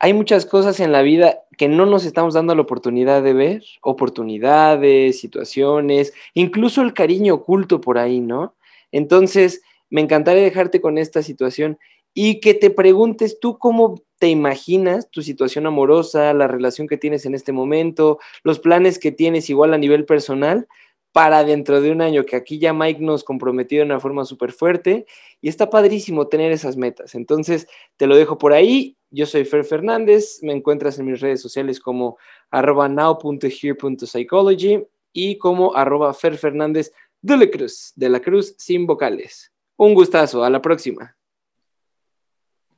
B: Hay muchas cosas en la vida que no nos estamos dando la oportunidad de ver, oportunidades, situaciones, incluso el cariño oculto por ahí, ¿no? Entonces, me encantaría dejarte con esta situación y que te preguntes tú cómo te imaginas tu situación amorosa, la relación que tienes en este momento, los planes que tienes igual a nivel personal para dentro de un año, que aquí ya Mike nos comprometió de una forma súper fuerte y está padrísimo tener esas metas. Entonces, te lo dejo por ahí. Yo soy Fer Fernández, me encuentras en mis redes sociales como arroba now.here.psychology y como arroba Fer Fernández de la Cruz, de la Cruz sin vocales. Un gustazo, a la próxima.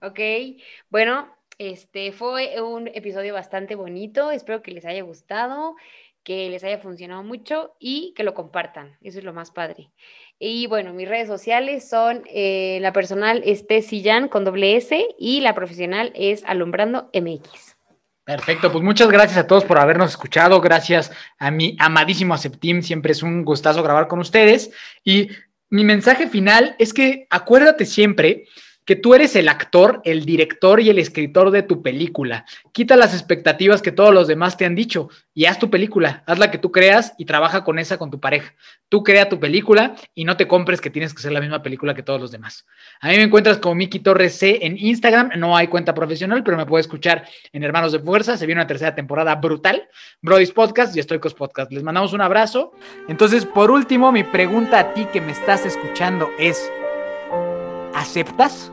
D: Ok, bueno, este fue un episodio bastante bonito, espero que les haya gustado, que les haya funcionado mucho y que lo compartan. Eso es lo más padre. Y bueno, mis redes sociales son, eh, la personal es con doble S y la profesional es Alumbrando MX.
C: Perfecto, pues muchas gracias a todos por habernos escuchado. Gracias a mi amadísimo Aceptim. Siempre es un gustazo grabar con ustedes. Y mi mensaje final es que acuérdate siempre que tú eres el actor, el director y el escritor de tu película. Quita las expectativas que todos los demás te han dicho y haz tu película, haz la que tú creas y trabaja con esa con tu pareja. Tú crea tu película y no te compres que tienes que ser la misma película que todos los demás. A mí me encuentras como Miki Torres C en Instagram, no hay cuenta profesional, pero me puedes escuchar en Hermanos de Fuerza, se viene una tercera temporada brutal, Brody's Podcast y Estoicos Podcast. Les mandamos un abrazo. Entonces, por último, mi pregunta a ti que me estás escuchando es, ¿aceptas?